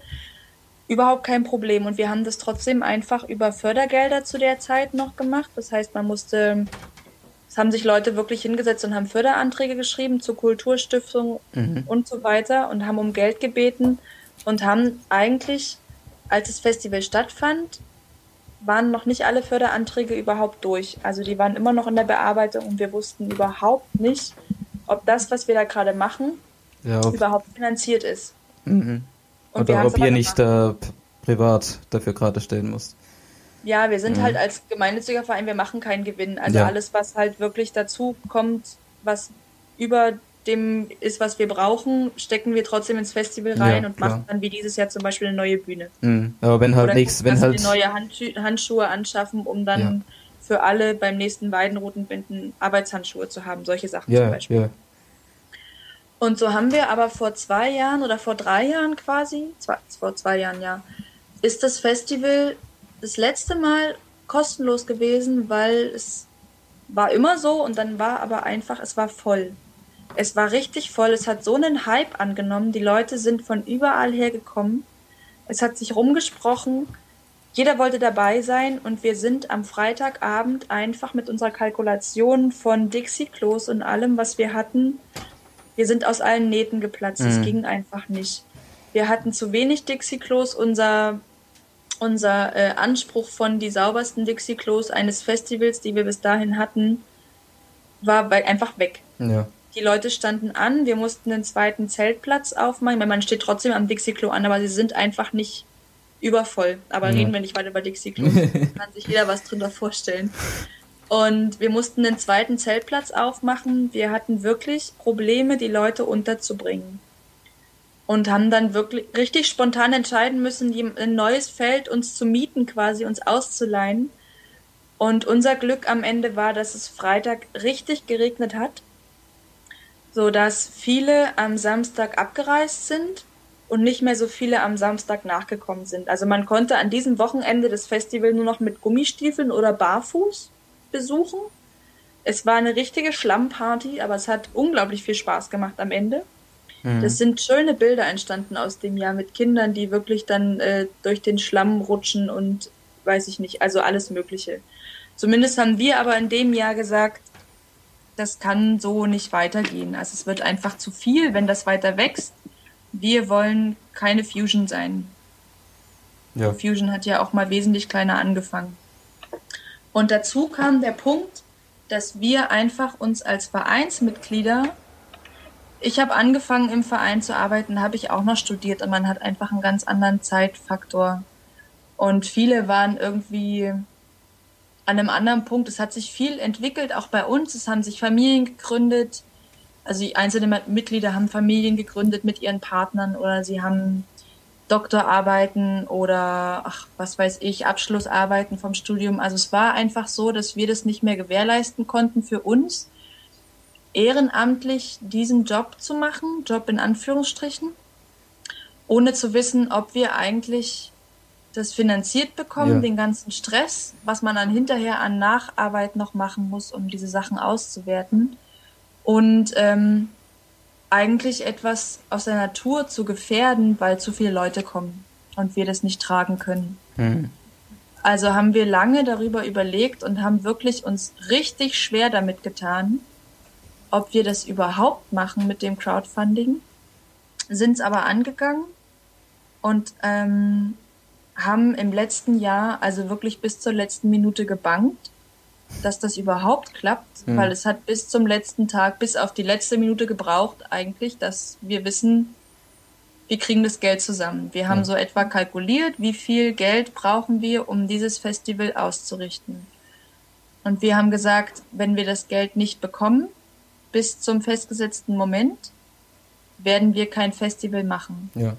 Überhaupt kein Problem. Und wir haben das trotzdem einfach über Fördergelder zu der Zeit noch gemacht. Das heißt, man musste, es haben sich Leute wirklich hingesetzt und haben Förderanträge geschrieben zur Kulturstiftung mhm. und so weiter und haben um Geld gebeten und haben eigentlich, als das Festival stattfand, waren noch nicht alle Förderanträge überhaupt durch. Also die waren immer noch in der Bearbeitung und wir wussten überhaupt nicht, ob das, was wir da gerade machen, ja, überhaupt finanziert ist. Mhm. Oder ob ihr nicht da privat dafür gerade stellen müsst. Ja, wir sind mhm. halt als gemeinnütziger Verein, wir machen keinen Gewinn. Also ja. alles, was halt wirklich dazu kommt, was über dem ist, was wir brauchen, stecken wir trotzdem ins Festival rein ja, und machen dann wie dieses Jahr zum Beispiel eine neue Bühne. Mhm. Aber wenn halt nichts, wenn halt neue Handschu Handschuhe anschaffen, um dann ja für alle beim nächsten Weidenrutenbinden Arbeitshandschuhe zu haben, solche Sachen yeah, zum Beispiel. Und so haben wir aber vor zwei Jahren oder vor drei Jahren quasi, zwei, vor zwei Jahren ja, ist das Festival das letzte Mal kostenlos gewesen, weil es war immer so und dann war aber einfach, es war voll. Es war richtig voll, es hat so einen Hype angenommen, die Leute sind von überall her gekommen. Es hat sich rumgesprochen, jeder wollte dabei sein und wir sind am Freitagabend einfach mit unserer Kalkulation von Dixie-Klos und allem, was wir hatten, wir sind aus allen Nähten geplatzt. Es mhm. ging einfach nicht. Wir hatten zu wenig Dixie-Klos. Unser, unser äh, Anspruch von die saubersten Dixie-Klos eines Festivals, die wir bis dahin hatten, war einfach weg. Ja. Die Leute standen an, wir mussten einen zweiten Zeltplatz aufmachen, weil man steht trotzdem am Dixie-Klo an, aber sie sind einfach nicht übervoll. Aber ja. reden wir nicht weiter über Dixie Klos. kann sich jeder was drunter vorstellen. Und wir mussten den zweiten Zeltplatz aufmachen. Wir hatten wirklich Probleme, die Leute unterzubringen. Und haben dann wirklich richtig spontan entscheiden müssen, ein neues Feld uns zu mieten, quasi uns auszuleihen. Und unser Glück am Ende war, dass es Freitag richtig geregnet hat, so dass viele am Samstag abgereist sind und nicht mehr so viele am Samstag nachgekommen sind. Also man konnte an diesem Wochenende das Festival nur noch mit Gummistiefeln oder barfuß besuchen. Es war eine richtige Schlammparty, aber es hat unglaublich viel Spaß gemacht am Ende. Mhm. Das sind schöne Bilder entstanden aus dem Jahr mit Kindern, die wirklich dann äh, durch den Schlamm rutschen und weiß ich nicht, also alles Mögliche. Zumindest haben wir aber in dem Jahr gesagt, das kann so nicht weitergehen. Also es wird einfach zu viel, wenn das weiter wächst. Wir wollen keine Fusion sein. Ja. Fusion hat ja auch mal wesentlich kleiner angefangen. Und dazu kam der Punkt, dass wir einfach uns als Vereinsmitglieder, ich habe angefangen im Verein zu arbeiten, habe ich auch noch studiert und man hat einfach einen ganz anderen Zeitfaktor. Und viele waren irgendwie an einem anderen Punkt. Es hat sich viel entwickelt, auch bei uns. Es haben sich Familien gegründet. Also einzelne Mitglieder haben Familien gegründet mit ihren Partnern oder sie haben Doktorarbeiten oder ach, was weiß ich, Abschlussarbeiten vom Studium. Also es war einfach so, dass wir das nicht mehr gewährleisten konnten für uns, ehrenamtlich diesen Job zu machen, Job in Anführungsstrichen, ohne zu wissen, ob wir eigentlich das finanziert bekommen, ja. den ganzen Stress, was man dann hinterher an Nacharbeit noch machen muss, um diese Sachen auszuwerten. Und ähm, eigentlich etwas aus der Natur zu gefährden, weil zu viele Leute kommen und wir das nicht tragen können. Mhm. Also haben wir lange darüber überlegt und haben wirklich uns richtig schwer damit getan, ob wir das überhaupt machen mit dem Crowdfunding, sind es aber angegangen und ähm, haben im letzten Jahr also wirklich bis zur letzten Minute gebankt dass das überhaupt klappt, mhm. weil es hat bis zum letzten Tag, bis auf die letzte Minute gebraucht eigentlich, dass wir wissen, wir kriegen das Geld zusammen. Wir haben mhm. so etwa kalkuliert, wie viel Geld brauchen wir, um dieses Festival auszurichten. Und wir haben gesagt, wenn wir das Geld nicht bekommen, bis zum festgesetzten Moment, werden wir kein Festival machen. Ja.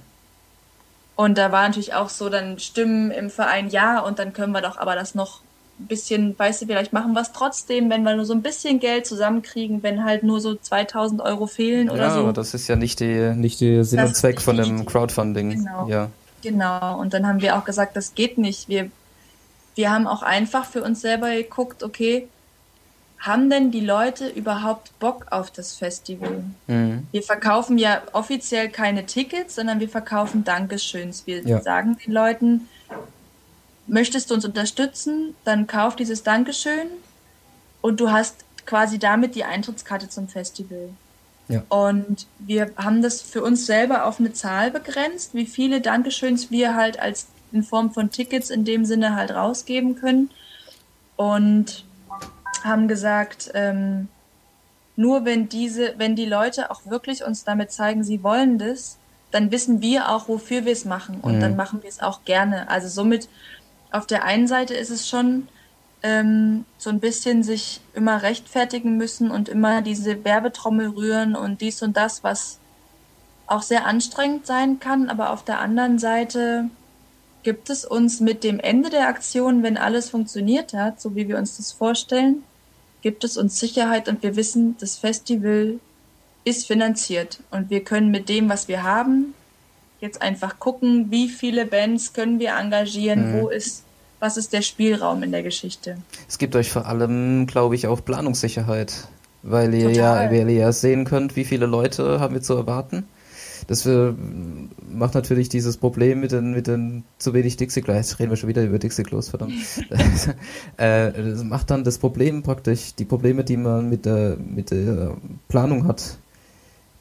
Und da war natürlich auch so dann Stimmen im Verein, ja, und dann können wir doch aber das noch ein bisschen, weißt du, vielleicht machen wir es trotzdem, wenn wir nur so ein bisschen Geld zusammenkriegen, wenn halt nur so 2000 Euro fehlen oder ja, so. Ja, das ist ja nicht die, nicht die Sinn das und Zweck von dem Crowdfunding. Genau. Ja. Genau. Und dann haben wir auch gesagt, das geht nicht. Wir, wir haben auch einfach für uns selber geguckt, okay, haben denn die Leute überhaupt Bock auf das Festival? Mhm. Wir verkaufen ja offiziell keine Tickets, sondern wir verkaufen Dankeschöns. Wir ja. sagen den Leuten, möchtest du uns unterstützen, dann kauf dieses Dankeschön und du hast quasi damit die Eintrittskarte zum Festival. Ja. Und wir haben das für uns selber auf eine Zahl begrenzt, wie viele Dankeschöns wir halt als in Form von Tickets in dem Sinne halt rausgeben können. Und haben gesagt, ähm, nur wenn diese, wenn die Leute auch wirklich uns damit zeigen, sie wollen das, dann wissen wir auch, wofür wir es machen und mhm. dann machen wir es auch gerne. Also somit auf der einen Seite ist es schon ähm, so ein bisschen sich immer rechtfertigen müssen und immer diese Werbetrommel rühren und dies und das, was auch sehr anstrengend sein kann. Aber auf der anderen Seite gibt es uns mit dem Ende der Aktion, wenn alles funktioniert hat, so wie wir uns das vorstellen, gibt es uns Sicherheit und wir wissen, das Festival ist finanziert und wir können mit dem, was wir haben, jetzt einfach gucken, wie viele Bands können wir engagieren, mhm. wo ist, was ist der Spielraum in der Geschichte. Es gibt euch vor allem, glaube ich, auch Planungssicherheit, weil ihr Total. ja, weil ihr ja sehen könnt, wie viele Leute haben wir zu erwarten. Das macht natürlich dieses Problem mit den, mit den zu wenig Dixie-Klos. Jetzt reden wir schon wieder über Dixie-Klos, verdammt. Äh, das macht dann das Problem praktisch, die Probleme, die man mit der, mit der Planung hat,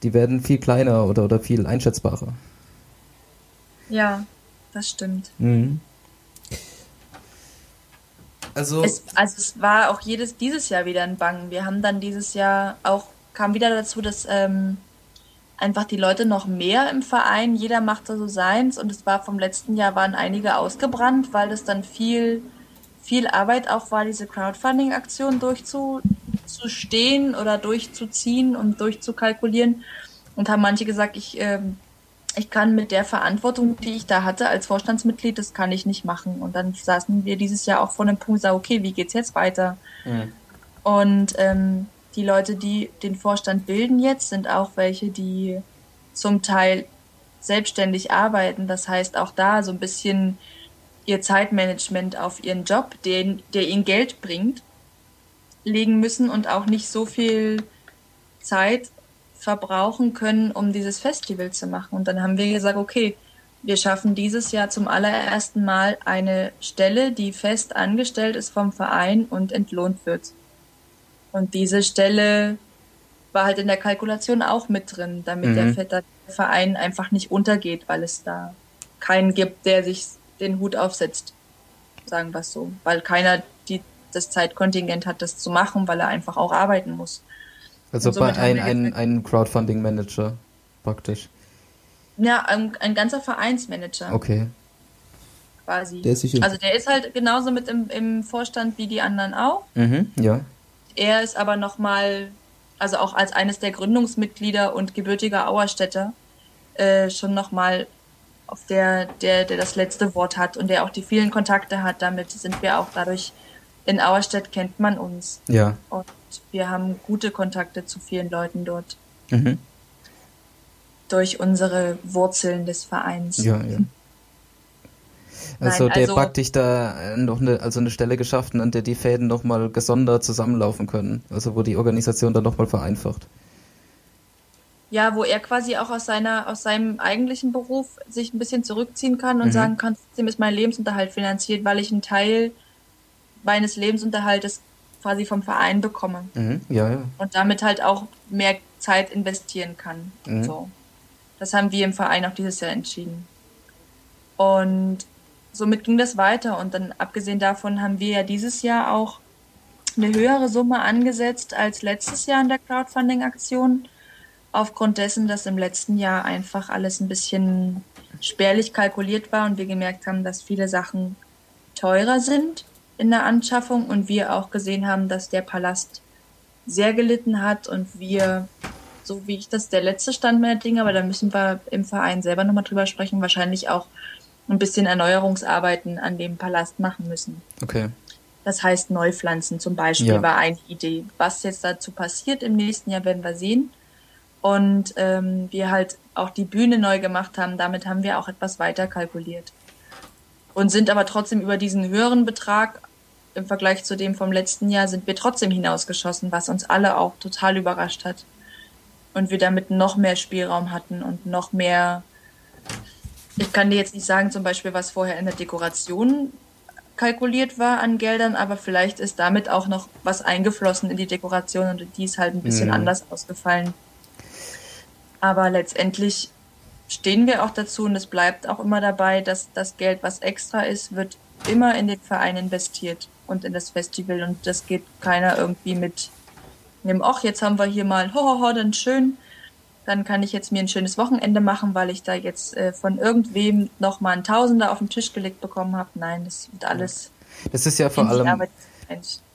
die werden viel kleiner oder, oder viel einschätzbarer. Ja, das stimmt. Mhm. Also es, also es war auch jedes dieses Jahr wieder ein Bangen. Wir haben dann dieses Jahr auch kam wieder dazu, dass ähm, einfach die Leute noch mehr im Verein, jeder machte so seins und es war vom letzten Jahr waren einige ausgebrannt, weil das dann viel viel Arbeit auch war, diese Crowdfunding-Aktion durchzustehen oder durchzuziehen und durchzukalkulieren. Und haben manche gesagt, ich ähm, ich kann mit der Verantwortung, die ich da hatte als Vorstandsmitglied, das kann ich nicht machen. Und dann saßen wir dieses Jahr auch vor dem Punkt, sagen, okay, wie geht's jetzt weiter? Mhm. Und ähm, die Leute, die den Vorstand bilden jetzt, sind auch welche, die zum Teil selbstständig arbeiten. Das heißt, auch da so ein bisschen ihr Zeitmanagement auf ihren Job, den, der ihnen Geld bringt, legen müssen und auch nicht so viel Zeit verbrauchen können, um dieses Festival zu machen. Und dann haben wir gesagt, okay, wir schaffen dieses Jahr zum allerersten Mal eine Stelle, die fest angestellt ist vom Verein und entlohnt wird. Und diese Stelle war halt in der Kalkulation auch mit drin, damit mhm. der, Verein einfach nicht untergeht, weil es da keinen gibt, der sich den Hut aufsetzt. Sagen wir es so. Weil keiner die, das Zeitkontingent hat, das zu machen, weil er einfach auch arbeiten muss. Also bei ein, ein, ein Crowdfunding-Manager praktisch. Ja, ein, ein ganzer Vereinsmanager. Okay. Quasi. Der ist also der ist halt genauso mit im, im Vorstand wie die anderen auch. Mhm, ja. Er ist aber nochmal, also auch als eines der Gründungsmitglieder und gebürtiger Auerstädter, äh, schon nochmal auf der, der, der das letzte Wort hat und der auch die vielen Kontakte hat. Damit sind wir auch dadurch, in Auerstedt kennt man uns. Ja. Und wir haben gute Kontakte zu vielen Leuten dort. Mhm durch unsere Wurzeln des Vereins. Ja, ja. Also Nein, der also, praktisch da noch eine, also eine Stelle geschaffen, an der die Fäden nochmal gesondert zusammenlaufen können. Also wo die Organisation dann nochmal vereinfacht. Ja, wo er quasi auch aus seiner, aus seinem eigentlichen Beruf sich ein bisschen zurückziehen kann und mhm. sagen kann, trotzdem ist mein Lebensunterhalt finanziert, weil ich einen Teil meines Lebensunterhaltes quasi vom Verein bekomme. Mhm. Ja, ja. Und damit halt auch mehr Zeit investieren kann. Mhm. So. Das haben wir im Verein auch dieses Jahr entschieden. Und somit ging das weiter. Und dann abgesehen davon haben wir ja dieses Jahr auch eine höhere Summe angesetzt als letztes Jahr in der Crowdfunding-Aktion. Aufgrund dessen, dass im letzten Jahr einfach alles ein bisschen spärlich kalkuliert war und wir gemerkt haben, dass viele Sachen teurer sind in der Anschaffung und wir auch gesehen haben, dass der Palast sehr gelitten hat und wir so wie ich das der letzte Stand meiner Dinge, aber da müssen wir im Verein selber nochmal drüber sprechen, wahrscheinlich auch ein bisschen Erneuerungsarbeiten an dem Palast machen müssen. Okay. Das heißt Neupflanzen zum Beispiel ja. war eine Idee. Was jetzt dazu passiert im nächsten Jahr, werden wir sehen. Und ähm, wir halt auch die Bühne neu gemacht haben, damit haben wir auch etwas weiter kalkuliert. Und sind aber trotzdem über diesen höheren Betrag im Vergleich zu dem vom letzten Jahr sind wir trotzdem hinausgeschossen, was uns alle auch total überrascht hat und wir damit noch mehr Spielraum hatten und noch mehr. Ich kann dir jetzt nicht sagen, zum Beispiel, was vorher in der Dekoration kalkuliert war an Geldern, aber vielleicht ist damit auch noch was eingeflossen in die Dekoration und die ist halt ein bisschen mhm. anders ausgefallen. Aber letztendlich stehen wir auch dazu und es bleibt auch immer dabei, dass das Geld, was extra ist, wird immer in den Verein investiert und in das Festival und das geht keiner irgendwie mit nehmen, ach, jetzt haben wir hier mal, hohoho, dann schön, dann kann ich jetzt mir ein schönes Wochenende machen, weil ich da jetzt äh, von irgendwem noch mal ein Tausender auf den Tisch gelegt bekommen habe. Nein, das wird alles. Das ist ja vor allem.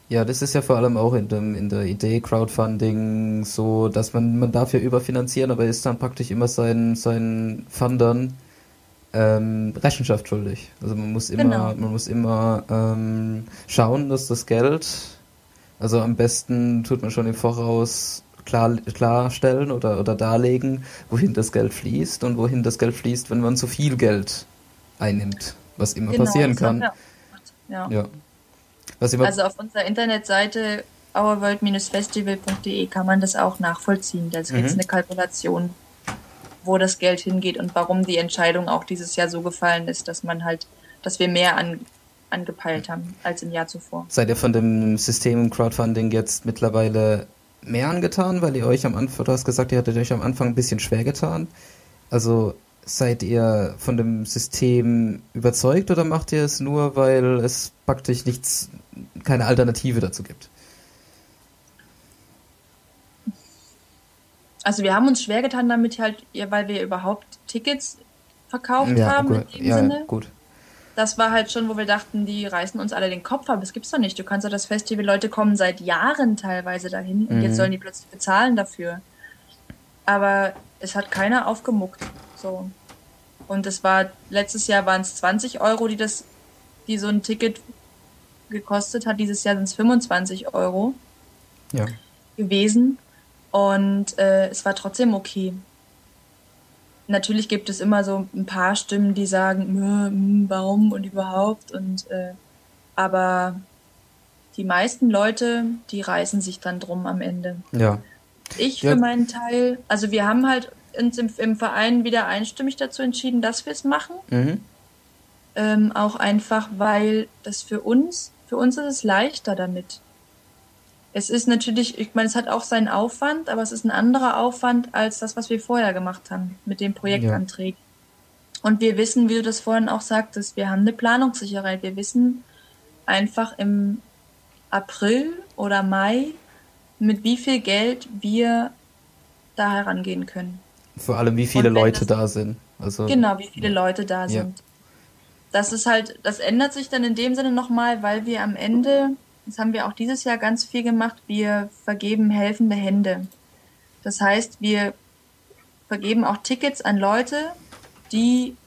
Ja, das ist ja vor allem auch in, dem, in der Idee Crowdfunding so, dass man, man darf ja überfinanzieren, aber ist dann praktisch immer seinen, seinen Fundern ähm, Rechenschaft schuldig. Also man muss immer, genau. man muss immer ähm, schauen, dass das Geld also am besten tut man schon im Voraus klar, klarstellen oder, oder darlegen, wohin das Geld fließt und wohin das Geld fließt, wenn man zu viel Geld einnimmt, was immer genau, passieren kann. Ja. ja. Also auf unserer Internetseite ourworld-festival.de kann man das auch nachvollziehen. Da gibt es mhm. eine Kalkulation, wo das Geld hingeht und warum die Entscheidung auch dieses Jahr so gefallen ist, dass man halt, dass wir mehr an angepeilt haben als im Jahr zuvor. Seid ihr von dem System Crowdfunding jetzt mittlerweile mehr angetan, weil ihr euch am Anfang, du hast gesagt, ihr hattet euch am Anfang ein bisschen schwer getan. Also seid ihr von dem System überzeugt oder macht ihr es nur, weil es praktisch nichts, keine Alternative dazu gibt? Also wir haben uns schwer getan damit halt, weil wir überhaupt Tickets verkauft ja, haben gut. ja, Sinne. gut das war halt schon, wo wir dachten, die reißen uns alle den Kopf ab. Das gibt's doch nicht. Du kannst doch das Festival, Leute kommen seit Jahren teilweise dahin und mhm. jetzt sollen die plötzlich bezahlen dafür. Aber es hat keiner aufgemuckt. So. Und es war, letztes Jahr waren es 20 Euro, die das, die so ein Ticket gekostet hat. Dieses Jahr sind es 25 Euro ja. gewesen. Und äh, es war trotzdem okay. Natürlich gibt es immer so ein paar Stimmen, die sagen, warum und überhaupt und äh, aber die meisten Leute, die reißen sich dann drum am Ende. Ja. Ich Ja. für meinen Teil, also wir haben halt uns im, im Verein wieder einstimmig dazu entschieden, dass wir es machen. Mhm. Ähm, auch einfach, weil das für uns, für uns ist es leichter damit. Es ist natürlich, ich meine, es hat auch seinen Aufwand, aber es ist ein anderer Aufwand als das, was wir vorher gemacht haben mit den Projektanträgen. Und wir wissen, wie du das vorhin auch sagtest, wir haben eine Planungssicherheit. Wir wissen einfach im April oder Mai, mit wie viel Geld wir da herangehen können. Vor allem, wie viele Leute da sind. Also, Genau, wie viele Leute da Ja. sind. Das ist halt, das ändert sich dann in dem Sinne nochmal, weil wir am Ende, das haben wir auch dieses Jahr ganz viel gemacht, wir vergeben helfende Hände. Das heißt, wir vergeben auch Tickets an Leute, die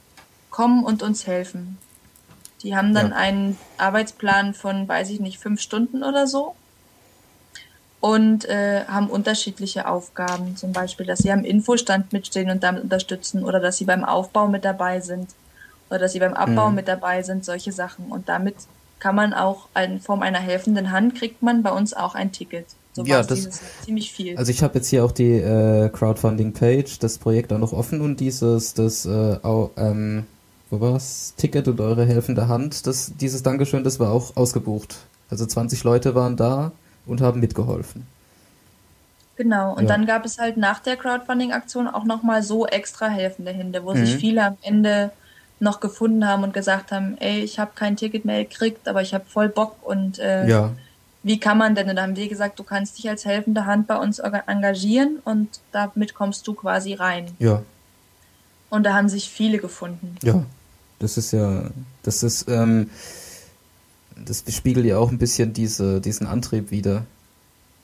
kommen und uns helfen. Die haben dann Ja. einen Arbeitsplan von, weiß ich nicht, fünf Stunden oder so und äh, haben unterschiedliche Aufgaben. Zum Beispiel, dass sie am Infostand mitstehen und damit unterstützen oder dass sie beim Aufbau mit dabei sind oder dass sie beim Abbau Mhm. mit dabei sind, solche Sachen. Und damit kann man auch in Form einer helfenden Hand kriegt man bei uns auch ein Ticket. So Ja, das- Jahr ziemlich viel. Also ich habe jetzt hier auch die äh, Crowdfunding-Page, das Projekt auch noch offen und dieses, das, äh, au, ähm, wo war's? Ticket und eure helfende Hand, das, dieses Dankeschön, das war auch ausgebucht. Also 20 Leute waren da und haben mitgeholfen. Genau, und Ja. dann gab es halt nach der Crowdfunding-Aktion auch nochmal so extra helfende Hände, wo sich Mhm. viele am Ende noch gefunden haben und gesagt haben, ey, ich habe kein Ticket mehr gekriegt, aber ich habe voll Bock und äh, Ja, wie kann man denn? Und da haben wir gesagt, du kannst dich als helfende Hand bei uns engagieren und damit kommst du quasi rein. ja, Und da haben sich viele gefunden. ja. Das ist ja, das ist, ähm, das spiegelt ja auch ein bisschen diese, diesen Antrieb wieder.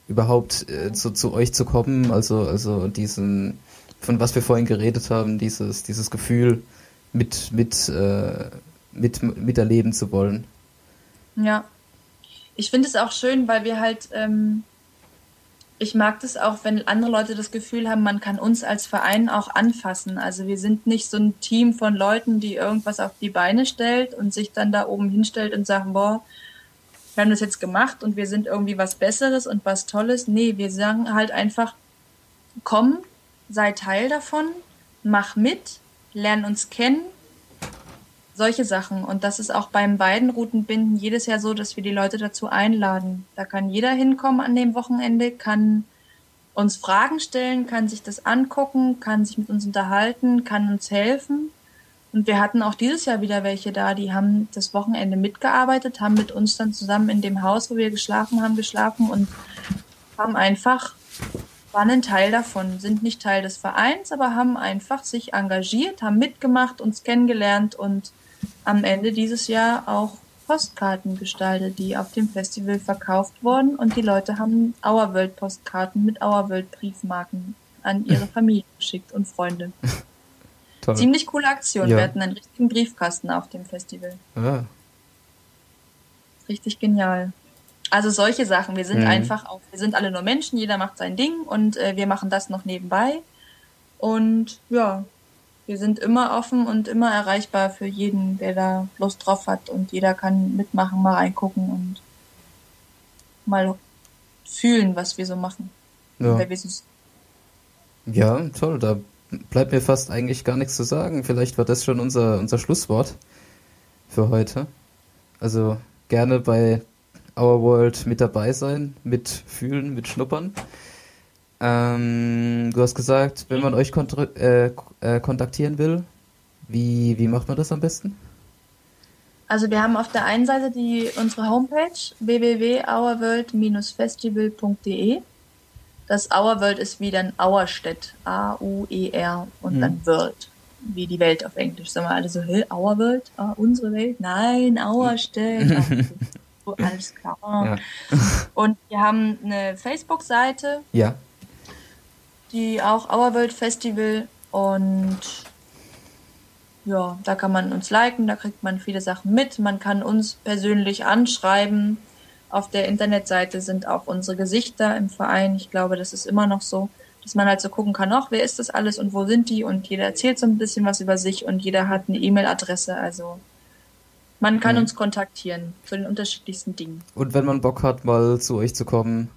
Überhaupt äh, zu, zu euch zu kommen, also, also diesen, von was wir vorhin geredet haben, dieses, dieses Gefühl mit, mit, äh, mit, miterleben zu wollen. Ja. Ich finde es auch schön, weil wir halt, ähm, ich mag das auch, wenn andere Leute das Gefühl haben, man kann uns als Verein auch anfassen. Also wir sind nicht so ein Team von Leuten, die irgendwas auf die Beine stellt und sich dann da oben hinstellt und sagen, boah, wir haben das jetzt gemacht und wir sind irgendwie was Besseres und was Tolles. Nee, wir sagen halt einfach, komm, sei Teil davon, mach mit, lern uns kennen, solche Sachen. Und das ist auch beim beiden Routenbinden jedes Jahr so, dass wir die Leute dazu einladen. Da kann jeder hinkommen an dem Wochenende, kann uns Fragen stellen, kann sich das angucken, kann sich mit uns unterhalten, kann uns helfen. Und wir hatten auch dieses Jahr wieder welche da, die haben das Wochenende mitgearbeitet, haben mit uns dann zusammen in dem Haus, wo wir geschlafen haben, geschlafen und haben einfach, waren ein Teil davon, sind nicht Teil des Vereins, aber haben einfach sich engagiert, haben mitgemacht, uns kennengelernt und am Ende dieses Jahr auch Postkarten gestaltet, die auf dem Festival verkauft wurden und die Leute haben Auerworld Postkarten mit Auerworld Briefmarken an ihre Familie geschickt und Freunde. Toll. Ziemlich coole Aktion. Ja. Wir hatten einen richtigen Briefkasten auf dem Festival. Ja. Richtig genial. Also solche Sachen. Wir sind Mhm. einfach auch, wir sind alle nur Menschen, jeder macht sein Ding und äh, wir machen das noch nebenbei. Und ja, wir sind immer offen und immer erreichbar für jeden, der da Lust drauf hat und jeder kann mitmachen, mal reingucken und mal fühlen, was wir so machen. Ja. Ja, toll. Da bleibt mir fast eigentlich gar nichts zu sagen. Vielleicht war das schon unser, unser Schlusswort für heute. Also gerne bei Our World mit dabei sein, mit fühlen, mit schnuppern. Ähm, du hast gesagt, wenn man euch äh, äh, kontaktieren will, wie, wie macht man das am besten? Also wir haben auf der einen Seite die unsere Homepage www.auerworld-festival.de. Das Auerworld ist wie dann Auerstedt, A-U-E-R und Mhm. dann World, wie die Welt auf Englisch. Sagen wir alle so, hä, Auerworld? Ah, unsere Welt? Nein, Auerstedt. Alles klar. Ja. Und wir haben eine Facebook-Seite, Ja. die auch Auerworld Festival und ja, da kann man uns liken, da kriegt man viele Sachen mit. Man kann uns persönlich anschreiben. Auf der Internetseite sind auch unsere Gesichter im Verein. Ich glaube, das ist immer noch so. dass man halt so gucken kann, ach, wer ist das alles und wo sind die und jeder erzählt so ein bisschen was über sich und jeder hat eine E-Mail-Adresse, also man kann mhm. uns kontaktieren zu den unterschiedlichsten Dingen. Und wenn man Bock hat, mal zu euch zu kommen,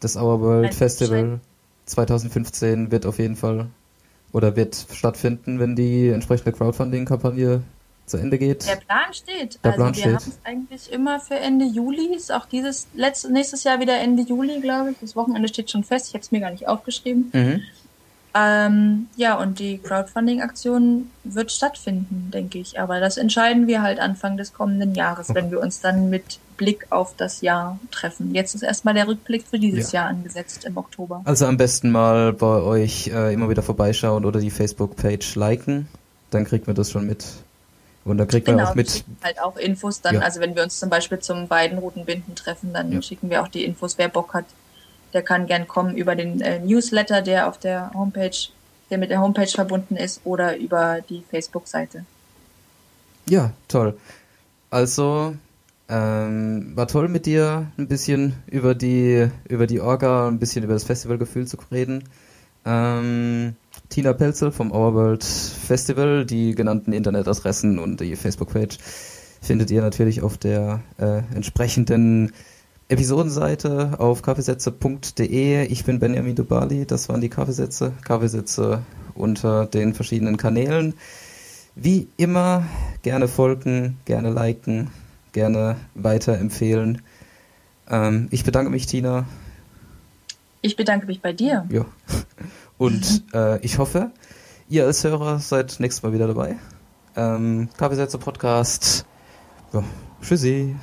das Our World Ein Festival 2015 wird auf jeden Fall oder wird stattfinden, wenn die entsprechende Crowdfunding-Kampagne zu Ende geht. Der Plan steht. Der also Plan wir haben es eigentlich immer für Ende Juli. Ist auch dieses letzte, nächstes Jahr wieder Ende Juli, glaube ich. Das Wochenende steht schon fest. Ich habe es mir gar nicht aufgeschrieben. Mhm. Ähm, ja, und die Crowdfunding-Aktion wird stattfinden, denke ich. Aber das entscheiden wir halt Anfang des kommenden Jahres, wenn wir uns dann mit Blick auf das Jahr treffen. Jetzt ist erstmal der Rückblick für dieses ja. Jahr angesetzt im Oktober. Also am besten mal bei euch äh, immer wieder vorbeischauen oder die Facebook-Page liken. Dann kriegt man das schon mit. Und dann kriegt man genau, auch mit. halt auch Infos dann, ja. also wenn wir uns zum Beispiel zum beiden Routenbinden treffen, dann ja. schicken wir auch die Infos, wer Bock hat. Der kann gern kommen über den äh, Newsletter, der auf der Homepage, der mit der Homepage verbunden ist, oder über die Facebook-Seite. Ja, toll. Also, ähm, war toll mit dir ein bisschen über die, über die Orga, ein bisschen über das Festivalgefühl zu reden. Ähm, Tina Pelzel vom Our World Festival. Die genannten Internetadressen und die Facebook-Page findet ihr natürlich auf der äh, entsprechenden Episodenseite auf kaffeesätze.de. Ich bin Benjamin Dubali, das waren die Kaffeesätze. Kaffeesätze unter den verschiedenen Kanälen. Wie immer, gerne folgen, gerne liken, gerne weiterempfehlen. Ähm, ich bedanke mich, Tina. Ich bedanke mich bei dir. Ja. Und äh, ich hoffe, ihr als Hörer seid nächstes Mal wieder dabei. Ähm, Kaffeesätze Podcast. Ja, tschüssi.